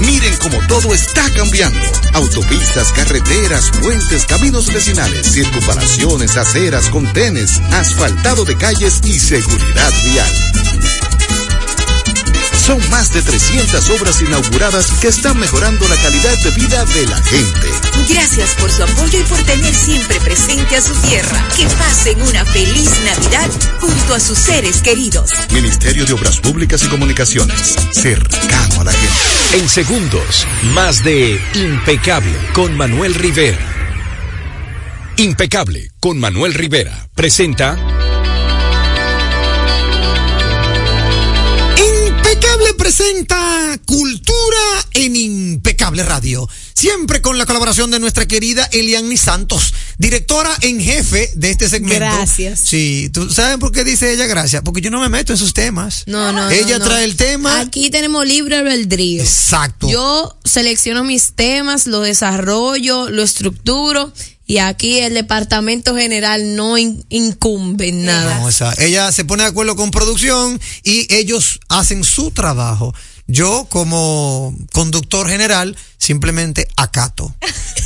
[SPEAKER 16] Miren cómo todo está cambiando. Autopistas, carreteras, puentes, caminos vecinales, circunvalaciones, aceras, contenes, asfaltado de calles y seguridad vial. Son más de 300 obras inauguradas que están mejorando la calidad de vida de la gente.
[SPEAKER 17] Gracias por su apoyo y por tener siempre presente a su tierra. Que pasen una feliz Navidad junto a sus seres queridos.
[SPEAKER 16] Ministerio de Obras Públicas y Comunicaciones, cercano a la gente.
[SPEAKER 2] En segundos, más de Impecable con Manuel Rivera. Impecable con Manuel Rivera presenta
[SPEAKER 4] presenta Cultura en Impecable Radio. Siempre con la colaboración de nuestra querida Eliani Santos, directora en jefe de este segmento.
[SPEAKER 5] Gracias.
[SPEAKER 4] Sí, ¿tú sabes por qué dice ella gracias? Porque yo no me meto en sus temas.
[SPEAKER 5] No, no.
[SPEAKER 4] Ella
[SPEAKER 5] no, no.
[SPEAKER 4] trae el tema.
[SPEAKER 5] Aquí tenemos libre albedrío.
[SPEAKER 4] Exacto.
[SPEAKER 5] Yo selecciono mis temas, lo desarrollo, lo estructuro. Y aquí el departamento general no in- incumbe en nada.
[SPEAKER 4] No, o sea, ella se pone de acuerdo con producción y ellos hacen su trabajo. Yo, como conductor general, simplemente acato.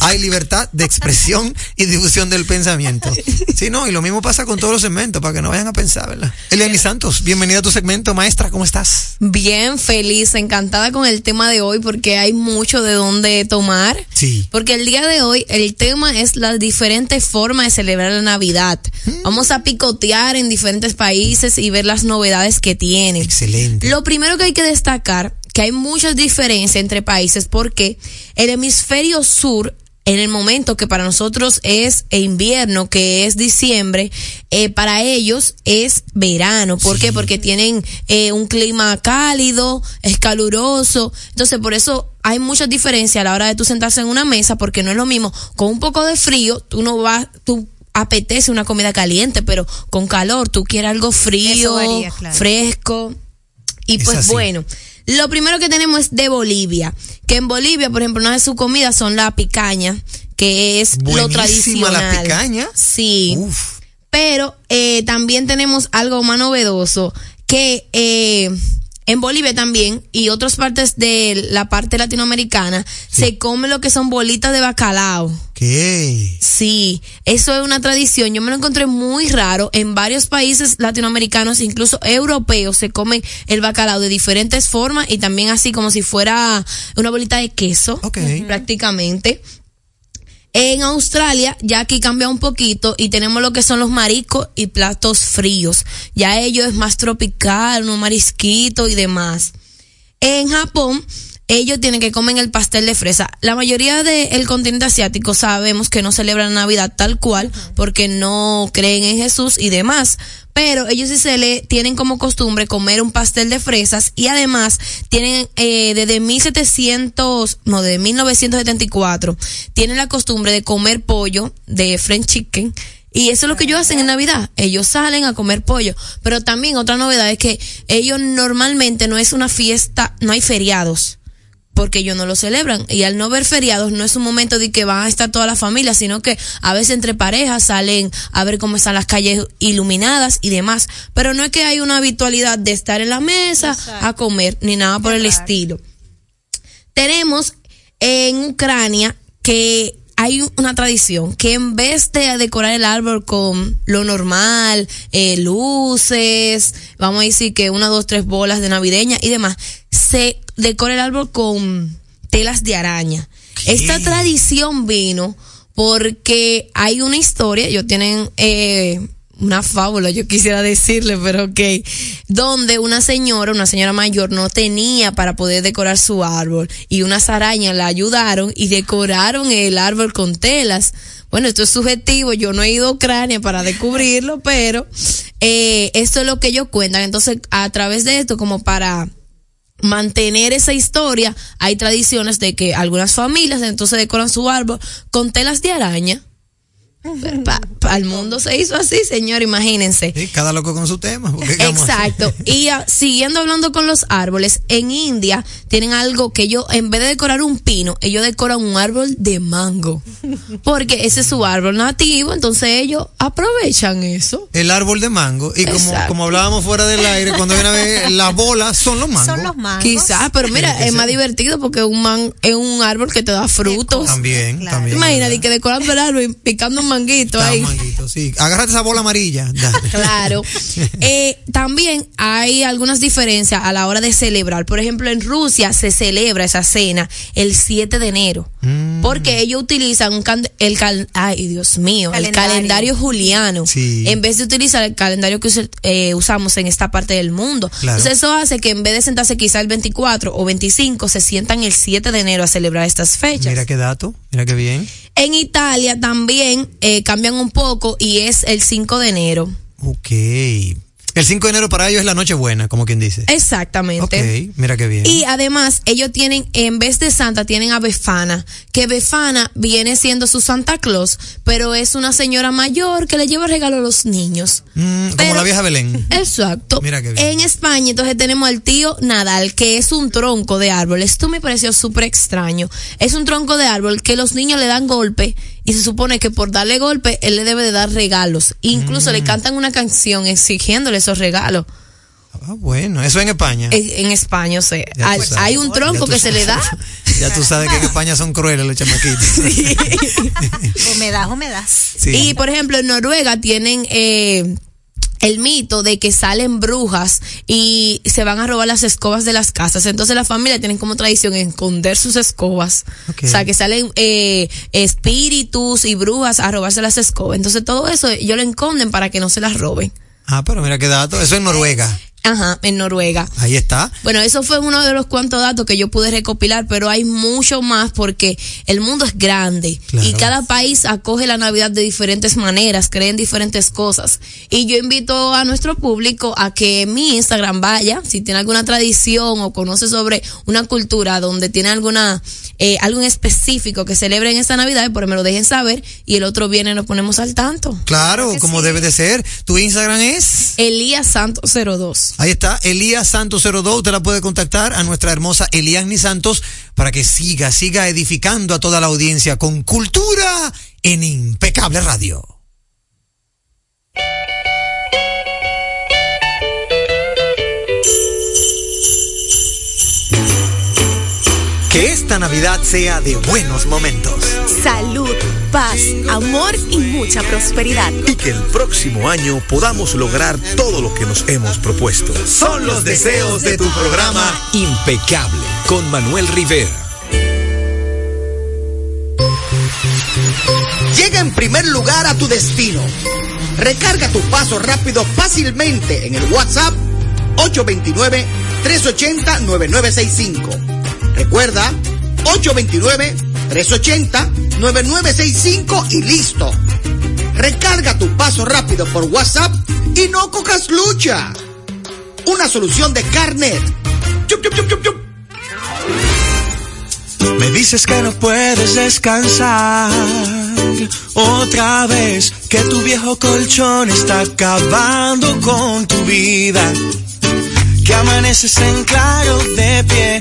[SPEAKER 4] Hay libertad de expresión y difusión del pensamiento. Sí, no, y lo mismo pasa con todos los segmentos, para que no vayan a pensar, ¿verdad? Eliani Santos, bienvenida a tu segmento, maestra, ¿cómo estás?
[SPEAKER 5] Bien, feliz, encantada con el tema de hoy porque hay mucho de dónde tomar.
[SPEAKER 4] Sí.
[SPEAKER 5] Porque el día de hoy el tema es las diferentes formas de celebrar la Navidad. Vamos a picotear en diferentes países y ver las novedades que tienen.
[SPEAKER 4] Excelente.
[SPEAKER 5] Lo primero que hay que destacar que hay muchas diferencias entre países porque el hemisferio sur en el momento que para nosotros es invierno, que es diciembre, eh, para ellos es verano. ¿Por qué? Porque tienen eh, un clima cálido, es caluroso. Entonces, por eso hay muchas diferencias a la hora de tú sentarse en una mesa, porque no es lo mismo. Con un poco de frío, tú no vas, tú apetece una comida caliente, pero con calor, tú quieres algo frío,
[SPEAKER 6] Eso varía, claro.
[SPEAKER 5] fresco. Y
[SPEAKER 4] Es
[SPEAKER 5] pues
[SPEAKER 4] así.
[SPEAKER 5] bueno, lo primero que tenemos es de Bolivia, que en Bolivia, por ejemplo, una de sus comidas son la picaña, que es lo tradicional.
[SPEAKER 4] la picaña.
[SPEAKER 5] Sí. Pero eh, también tenemos algo más novedoso, que eh, en Bolivia también y otras partes de la parte latinoamericana se come lo que son bolitas de bacalao.
[SPEAKER 4] ¿Qué?
[SPEAKER 5] Sí, eso es una tradición. Yo me lo encontré muy raro. En varios países latinoamericanos, incluso europeos, se comen el bacalao de diferentes formas y también así como si fuera una bolita de queso, prácticamente. En Australia, ya aquí cambia un poquito y tenemos lo que son los mariscos y platos fríos. Ya ello es más tropical, unos marisquitos y demás. En Japón, ellos tienen que comer el pastel de fresa. La mayoría del continente asiático sabemos que no celebran Navidad tal cual porque no creen en Jesús y demás. Pero ellos sí se le tienen como costumbre comer un pastel de fresas y además tienen eh, desde 1700, no, de 1974, tienen la costumbre de comer pollo de French chicken y eso es lo que ellos hacen en Navidad. Ellos salen a comer pollo. Pero también otra novedad es que ellos normalmente no es una fiesta, no hay feriados. Porque ellos no lo celebran. Y al no ver feriados, no es un momento de que van a estar toda la familia, sino que a veces entre parejas salen a ver cómo están las calles iluminadas y demás. Pero no es que hay una habitualidad de estar en la mesa a comer, ni nada por el estilo. Tenemos en Ucrania que hay una tradición que en vez de decorar el árbol con lo normal, eh, luces, vamos a decir que una, dos, tres bolas de navideña y demás, se decora el árbol con telas de araña. Esta tradición vino porque hay una historia, ellos tienen eh, una fábula, yo quisiera decirle, pero ok, donde una señora, una señora mayor no tenía para poder decorar su árbol y unas arañas la ayudaron y decoraron el árbol con telas. Bueno, esto es subjetivo, yo no he ido a Ucrania para descubrirlo, pero eh, esto es lo que ellos cuentan. Entonces, a través de esto, como para mantener esa historia, hay tradiciones de que algunas familias entonces decoran su árbol con telas de araña. Para el mundo se hizo así, señor, imagínense.
[SPEAKER 4] Sí, cada loco con su tema.
[SPEAKER 5] Exacto. Y ah, siguiendo hablando con los árboles, en India tienen algo que ellos, en vez de decorar un pino, ellos decoran un árbol de mango. Porque ese es su árbol nativo, entonces ellos aprovechan eso.
[SPEAKER 4] El árbol de mango. Y como, como hablábamos fuera del aire, cuando viene a ver las bolas son los mangos.
[SPEAKER 6] Son los mangos.
[SPEAKER 5] Quizás, pero mira, es más divertido porque un man, es un árbol que te da frutos.
[SPEAKER 4] También, también.
[SPEAKER 5] Imagínate que decorando el árbol y picando manguito
[SPEAKER 4] Está
[SPEAKER 5] ahí.
[SPEAKER 4] manguito, sí. Agárrate esa bola amarilla. Dale.
[SPEAKER 5] Claro. Eh, también hay algunas diferencias a la hora de celebrar. Por ejemplo, en Rusia se celebra esa cena el 7 de enero.
[SPEAKER 4] Mm.
[SPEAKER 5] Porque ellos utilizan un can- el cal- ay Dios mío, el
[SPEAKER 6] Calendario.
[SPEAKER 5] calendario juliano.
[SPEAKER 4] Sí.
[SPEAKER 5] En vez de utilizar el calendario que us- eh, usamos en esta parte del mundo.
[SPEAKER 4] Claro.
[SPEAKER 5] Entonces eso hace que en vez de sentarse quizá el 24 o 25, se sientan el 7 de enero a celebrar estas fechas.
[SPEAKER 4] Mira qué dato, mira qué bien.
[SPEAKER 5] En Italia también eh, cambian un poco y es el 5 de enero.
[SPEAKER 4] Ok. El 5 de enero para ellos es la noche buena, como quien dice.
[SPEAKER 5] Exactamente.
[SPEAKER 4] Ok, mira qué bien.
[SPEAKER 5] Y además, ellos tienen, en vez de Santa, tienen a Befana, que Befana viene siendo su Santa Claus, pero es una señora mayor que le lleva regalo a los niños.
[SPEAKER 4] Mm, como la vieja Belén.
[SPEAKER 5] Exacto.
[SPEAKER 4] Mira qué bien.
[SPEAKER 5] En España, entonces tenemos al tío Nadal, que es un tronco de árbol. Esto me pareció súper extraño. Es un tronco de árbol que los niños le dan golpe y se supone que por darle golpe, él le debe de dar regalos. Incluso
[SPEAKER 4] Mm.
[SPEAKER 5] le cantan una canción exigiéndole esos regalos.
[SPEAKER 4] Ah, bueno, eso en España.
[SPEAKER 5] En, en España, o sea, hay, un tronco que se le da.
[SPEAKER 4] Ya tú sabes que en España son crueles los chamaquitos.
[SPEAKER 6] Humedad, humedad.
[SPEAKER 4] Sí.
[SPEAKER 5] Y por ejemplo, en Noruega tienen eh, el mito de que salen brujas y se van a robar las escobas de las casas. Entonces la familia tienen como tradición esconder sus escobas. O sea, que salen eh, espíritus y brujas a robarse las escobas. Entonces todo eso ellos lo esconden para que no se las roben.
[SPEAKER 4] Ah, pero mira qué dato. Eso en Noruega.
[SPEAKER 5] Ajá, en Noruega.
[SPEAKER 4] Ahí está.
[SPEAKER 5] Bueno, eso fue uno de los cuantos datos que yo pude recopilar, pero hay mucho más porque el mundo es grande
[SPEAKER 4] Claro.
[SPEAKER 5] y cada país acoge la Navidad de diferentes maneras, creen diferentes cosas. Y yo invito a nuestro público a que mi Instagram vaya, si tiene alguna tradición o conoce sobre una cultura donde tiene alguna eh, algo en específico que celebren esta Navidad, por me lo dejen saber y el otro viene y nos ponemos al tanto.
[SPEAKER 4] Claro, como debe de ser. Tu Instagram es.
[SPEAKER 5] Elías Santos 02.
[SPEAKER 4] Ahí está, Elías Santos 02. Usted la puede contactar a nuestra hermosa Eliani Santos para que siga, siga edificando a toda la audiencia con cultura en Impecable Radio. Que esta Navidad sea de buenos momentos.
[SPEAKER 17] Salud, paz, amor y mucha prosperidad.
[SPEAKER 18] y que el próximo año podamos lograr todo lo que nos hemos propuesto.
[SPEAKER 2] Son los deseos de tu programa Impecable con Manuel Rivera.
[SPEAKER 19] Llega en primer lugar a tu destino. Recarga tu paso rápido fácilmente en el WhatsApp 829-380-9965. Recuerda, 829-380-9965 y listo. Recarga tu paso rápido por WhatsApp y no cojas lucha. Una solución de Carnet.
[SPEAKER 13] Me dices que no puedes descansar otra vez, que tu viejo colchón está acabando con tu vida, que amaneces en claro de pie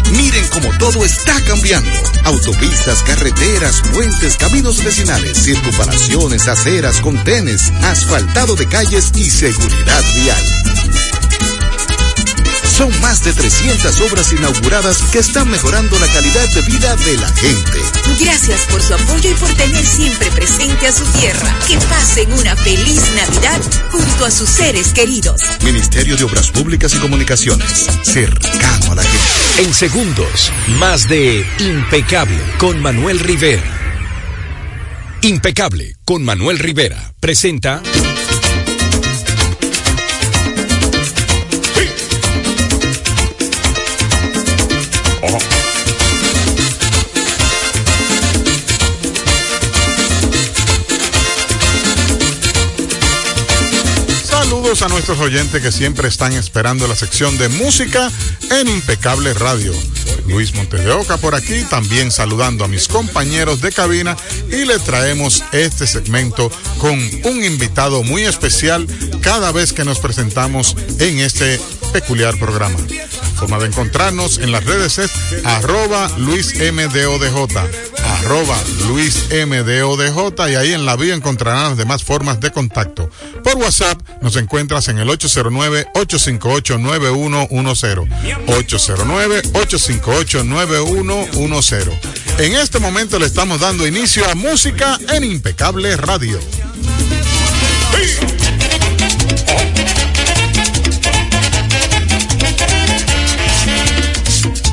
[SPEAKER 18] Miren cómo todo está cambiando. Autopistas, carreteras, puentes, caminos vecinales, circunvalaciones, aceras, contenes, asfaltado de calles y seguridad vial. Son más de 300 obras inauguradas que están mejorando la calidad de vida de la gente.
[SPEAKER 17] Gracias por su apoyo y por tener siempre presente a su tierra. Que pasen una feliz Navidad junto a sus seres queridos.
[SPEAKER 18] Ministerio de Obras Públicas y Comunicaciones, cercano a la gente.
[SPEAKER 2] En segundos, más de Impecable con Manuel Rivera. Impecable con Manuel Rivera presenta
[SPEAKER 20] A nuestros oyentes que siempre están esperando la sección de música en Impecable Radio. Luis Montes de Oca por aquí, también saludando a mis compañeros de cabina y le traemos este segmento con un invitado muy especial cada vez que nos presentamos en este peculiar programa. La forma de encontrarnos en las redes es arroba luismdodj, arroba luismdodj y ahí en la vía encontrarán las demás formas de contacto. Por WhatsApp nos encuentras en el 809-858-9110. 809-858-9110. En este momento le estamos dando inicio a música en Impecable Radio.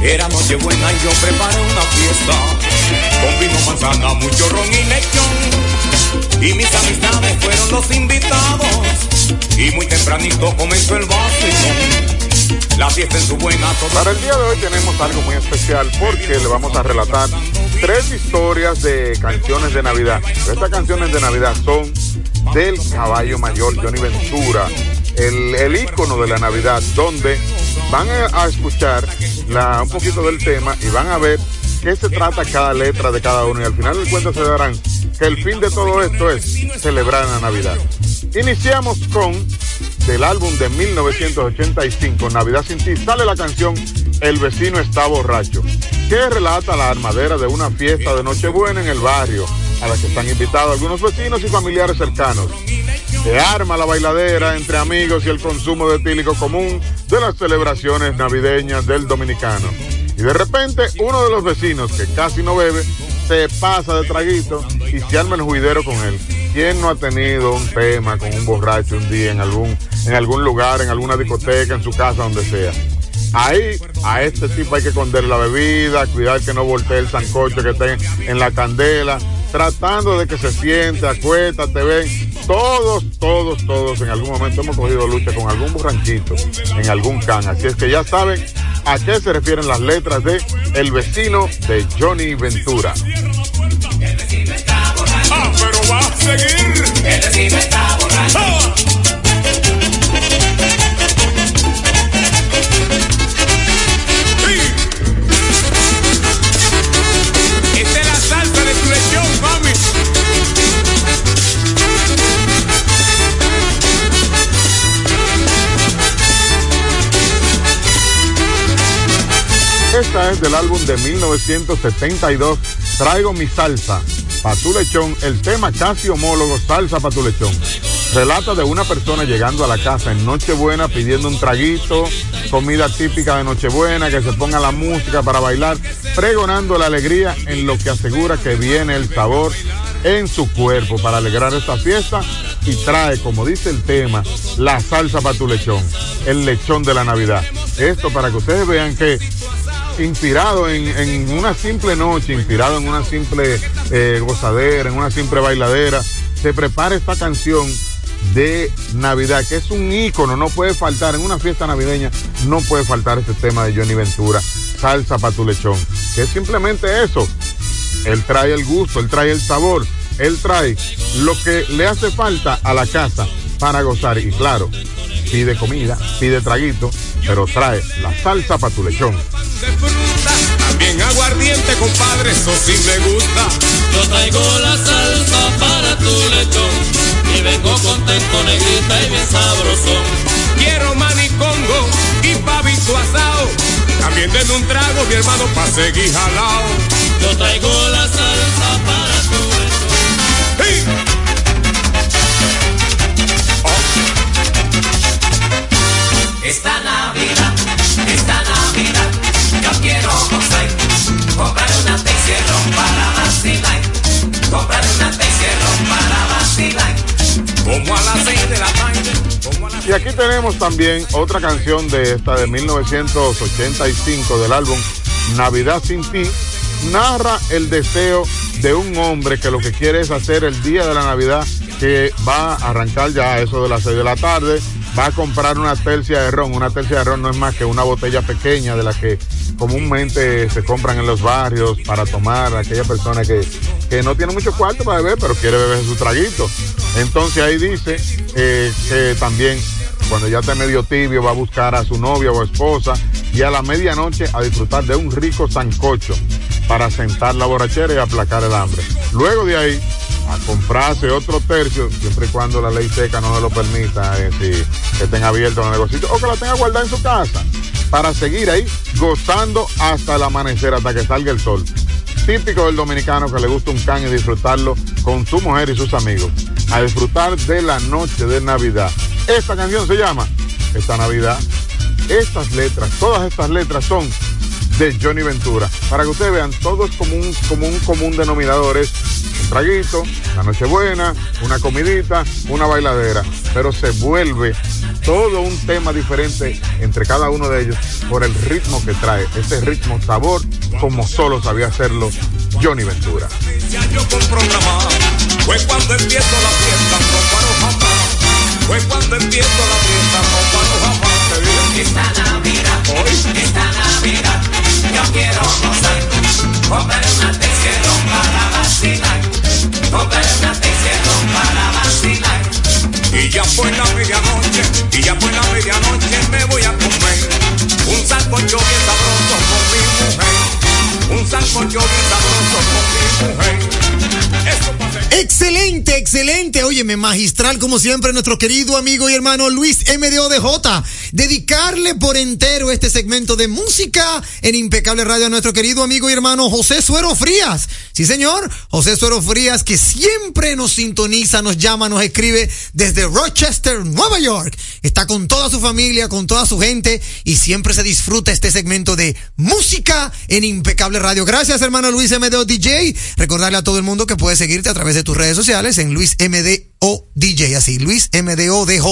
[SPEAKER 21] Era noche buena y yo preparé una fiesta con vino, manzana, mucho ron y lechón. Y mis amistades fueron los invitados y muy tempranito comenzó el vacilón. La fiesta en su buena
[SPEAKER 20] Para el día de hoy tenemos algo muy especial porque le vamos a relatar tres historias de canciones de Navidad. Estas canciones de Navidad son del caballo mayor Johnny Ventura, el, el ícono de la Navidad, donde van a, escuchar un poquito del tema y van a ver qué se trata cada letra de cada uno y al final del cuento se darán que el fin de todo esto es celebrar la Navidad. Iniciamos con del álbum de 1985, Navidad sin ti, sale la canción El vecino está borracho, que relata la armadera de una fiesta de Nochebuena en el barrio, a la que están invitados algunos vecinos y familiares cercanos. Se arma la bailadera entre amigos y el consumo de etílico común de las celebraciones navideñas del dominicano. Y de repente uno de los vecinos, que casi no bebe, se pasa de traguito y se arma el juidero con él. ¿Quién no ha tenido un tema con un borracho un día en algún, en algún lugar, en alguna discoteca, en su casa, donde sea? Ahí a este tipo hay que esconder la bebida, cuidar que no voltee el sancocho que esté en la candela, tratando de que se siente, acuéstate, ven. Todos, todos, todos en algún momento hemos cogido lucha con algún borranchito, en algún can. Así es que ya saben a qué se refieren las letras de El vecino de Johnny Ventura.
[SPEAKER 21] Ah, pero va a seguir. El vecino está borracho. Esta es
[SPEAKER 20] del álbum de 1972, Traigo mi salsa, pa' tu lechón, el tema casi homólogo, salsa pa' tu lechón. Relata de una persona llegando a la casa en Nochebuena pidiendo un traguito, comida típica de Nochebuena, que se ponga la música para bailar, pregonando la alegría en lo que asegura que viene el sabor en su cuerpo para alegrar esta fiesta y trae, como dice el tema, la salsa para tu lechón, el lechón de la Navidad. Esto para que ustedes vean que inspirado en, en una simple noche, inspirado en una simple eh, gozadera, en una simple bailadera, se prepara esta canción de Navidad, que es un ícono, no puede faltar, en una fiesta navideña no puede faltar este tema de Johnny Ventura, salsa para tu lechón, que es simplemente eso. Él trae el gusto, él trae el sabor, él trae lo que le hace falta a la casa para gozar. Y claro, pide comida, pide traguito, pero trae la salsa para tu lechón.
[SPEAKER 21] También aguardiente, compadre, eso sí me gusta.
[SPEAKER 22] Yo traigo la salsa para tu lechón y vengo contento, negrita y bien sabrosón.
[SPEAKER 21] Quiero manicongo y pavito asado. También denme un trago, mi hermano, pa' seguir jalao.
[SPEAKER 22] Yo traigo la salsa para
[SPEAKER 23] Texierón para vacilar. Comprar una Texierón para vacilar.
[SPEAKER 21] Como a las seis de la tarde.
[SPEAKER 20] Y aquí tenemos también otra canción de esta de 1985 del álbum Navidad sin ti. Narra el deseo de un hombre que lo que quiere es hacer el día de la Navidad que va a arrancar ya a eso de las 6 de la tarde, va a comprar una tercia de ron. Una tercia de ron no es más que una botella pequeña de la que comúnmente se compran en los barrios para tomar a aquella persona que, que no tiene mucho cuarto para beber, pero quiere beber su traguito. Entonces ahí dice eh, que también cuando ya está medio tibio va a buscar a su novia o esposa y a la medianoche a disfrutar de un rico sancocho para sentar la borrachera y aplacar el hambre. Luego de ahí a comprarse otro tercio, siempre y cuando la ley seca no se lo permita, eh, si que tenga abierto los negocios o que la tenga guardada en su casa, para seguir ahí gozando hasta el amanecer, hasta que salga el sol. Típico del dominicano que le gusta un can y disfrutarlo con su mujer y sus amigos. A disfrutar de la noche de Navidad. Esta canción se llama Esta Navidad. Estas letras, todas estas letras son de Johnny Ventura. Para que ustedes vean, todo es como un, como común denominador. Es traguito, una nochebuena, una comidita, una bailadera. Pero se vuelve todo un tema diferente entre cada uno de ellos por el ritmo que trae. Ese ritmo sabor como solo sabía hacerlo Johnny Ventura.
[SPEAKER 21] Fue cuando empiezo la fiesta, no paro jamás. Fue cuando empiezo la fiesta, no paro jamás. Te digo,
[SPEAKER 23] Esta Navidad, esta Navidad, yo quiero gozar. Comprar una Texierón para vacilar. Una Texierón para vacilar.
[SPEAKER 21] Y ya fue la medianoche, y ya fue la medianoche, me voy a comer un sancocho bien sabroso con mi mujer. Un sancocho.
[SPEAKER 4] Excelente, excelente. Óyeme, magistral como siempre nuestro querido amigo y hermano Luis MDODJ. Dedicarle por entero este segmento de música en Impecable Radio a nuestro querido amigo y hermano José Suero Frías. Sí, señor, José Suero Frías que siempre nos sintoniza, nos llama, nos escribe desde Rochester, Nueva York. Está con toda su familia, con toda su gente y siempre se disfruta este segmento de música en Impecable Radio. Gracias, hermano Luis MDO DJ. Recordarle a todo el mundo que puede seguirte a través de tus redes sociales en Luis MDO DJ, así, Luis MDO DJ,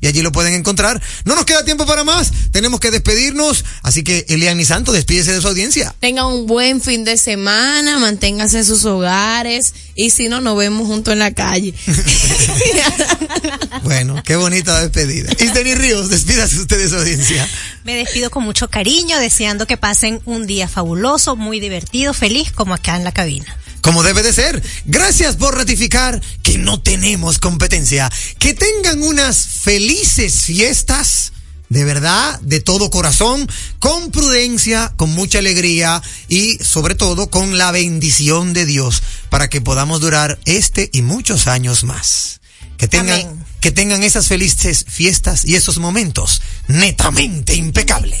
[SPEAKER 4] y allí lo pueden encontrar. No nos queda tiempo para más, tenemos que despedirnos, así que Eliani Santo, despídese de su audiencia.
[SPEAKER 5] Tenga un buen fin de semana, manténgase en sus hogares y si no, nos vemos juntos en la calle.
[SPEAKER 4] Bueno, qué bonita despedida. Isteni Ríos, despídase usted de su audiencia.
[SPEAKER 6] Me despido con mucho cariño, deseando que pasen un día fabuloso, muy divertido, feliz, como acá en la cabina.
[SPEAKER 4] Como debe de ser. Gracias por ratificar que no tenemos competencia. Que tengan unas felices fiestas. De verdad, de todo corazón, con prudencia, con mucha alegría y sobre todo con la bendición de Dios para que podamos durar este y muchos años más. Que tengan, que tengan esas felices fiestas y esos momentos netamente impecables.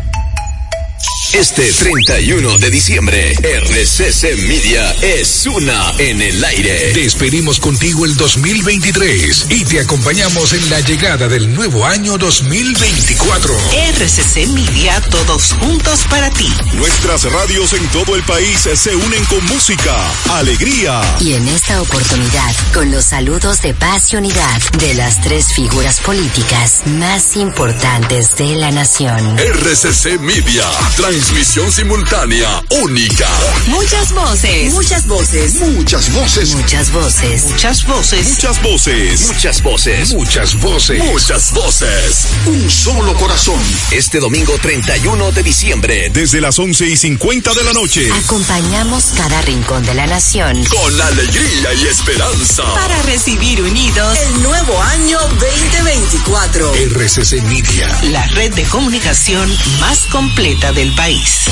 [SPEAKER 24] Este 31 de diciembre, RCC Media es una en el aire.
[SPEAKER 2] Despedimos contigo el 2023 y te acompañamos en la llegada del nuevo año 2024.
[SPEAKER 25] RCC Media, todos juntos para ti.
[SPEAKER 26] Nuestras radios en todo el país se unen con música, alegría.
[SPEAKER 27] Y en esta oportunidad, con los saludos de paz y unidad de las tres figuras políticas más importantes de la nación.
[SPEAKER 24] RCC Media, transmisión simultánea única.
[SPEAKER 25] Muchas voces.
[SPEAKER 27] Muchas voces.
[SPEAKER 26] Muchas voces.
[SPEAKER 27] Muchas voces.
[SPEAKER 25] Muchas voces.
[SPEAKER 26] Muchas voces.
[SPEAKER 24] Muchas voces.
[SPEAKER 2] Muchas voces.
[SPEAKER 24] Muchas voces.
[SPEAKER 26] Un solo corazón.
[SPEAKER 24] Este domingo 31 de diciembre,
[SPEAKER 26] Desde las 11 y 50 de la noche.
[SPEAKER 27] Acompañamos cada rincón de la nación.
[SPEAKER 24] con alegría y esperanza.
[SPEAKER 25] Para recibir unidos
[SPEAKER 17] El nuevo año 2024.
[SPEAKER 2] RCC Media.
[SPEAKER 25] la red de comunicación más completa del país. país.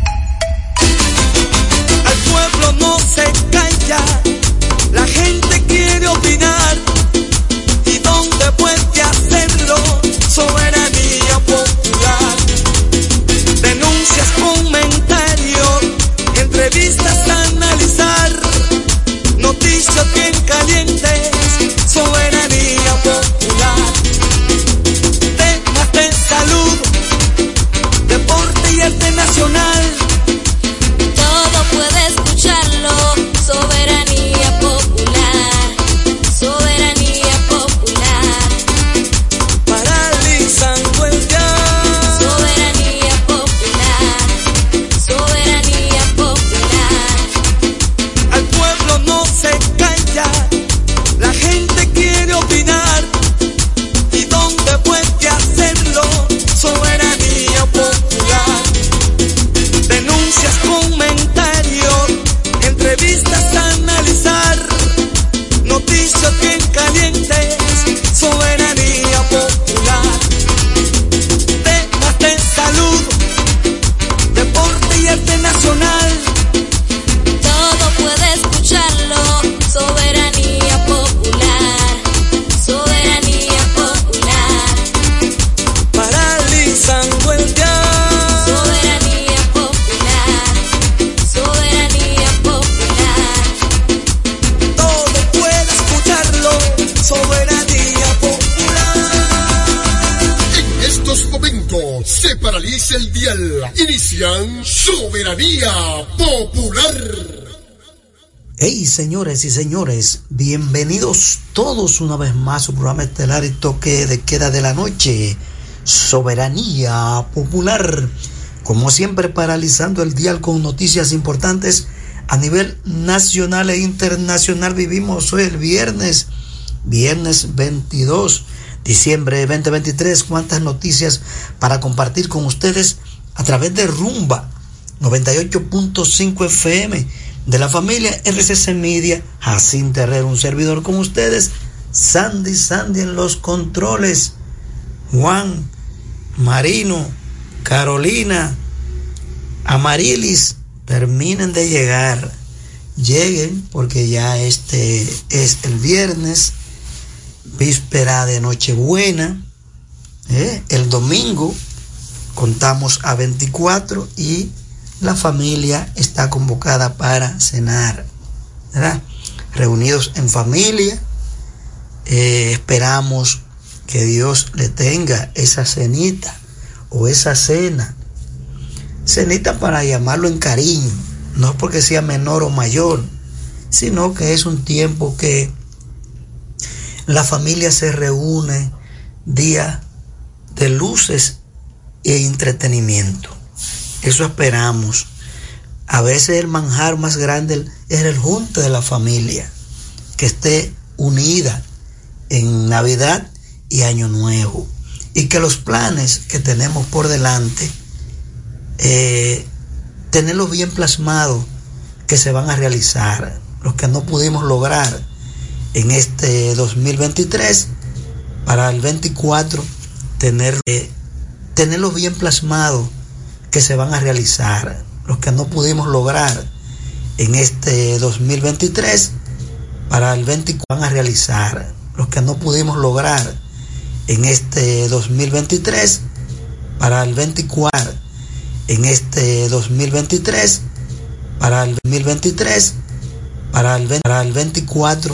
[SPEAKER 28] Una vez más su programa estelar y toque de queda de la noche. Soberanía Popular. Como siempre, paralizando el dial con noticias importantes a nivel nacional e internacional. Vivimos hoy el viernes, viernes 22 diciembre de 2023. Cuántas noticias para compartir con ustedes a través de Rumba 98.5 FM de la familia RCC Media, Jacín Terrero, un servidor con ustedes, Sandy Sandy en los controles, Juan, Marino, Carolina, Amarilis, terminen de llegar, lleguen porque ya este es el viernes, víspera de Nochebuena, ¿eh? el domingo contamos a 24 y la familia está convocada para cenar, ¿verdad? Reunidos en familia, eh, esperamos que Dios le tenga esa cenita o esa cena. Cenita para llamarlo en cariño, no porque sea menor o mayor, sino que es un tiempo que la familia se reúne día de luces e entretenimiento. Eso esperamos. A veces el manjar más grande es el junte de la familia, que esté unida en Navidad y Año Nuevo. Y que los planes que tenemos por delante, eh, tenerlos bien plasmados, que se van a realizar, los que no pudimos lograr en este 2023, para el 24, tener, eh, tenerlos bien plasmados, que se van a realizar, los que no pudimos lograr en este 2023, para el 24 van a realizar, los que no pudimos lograr en este 2023, para el 24, en este 2023, para el 2023, para el, para el 24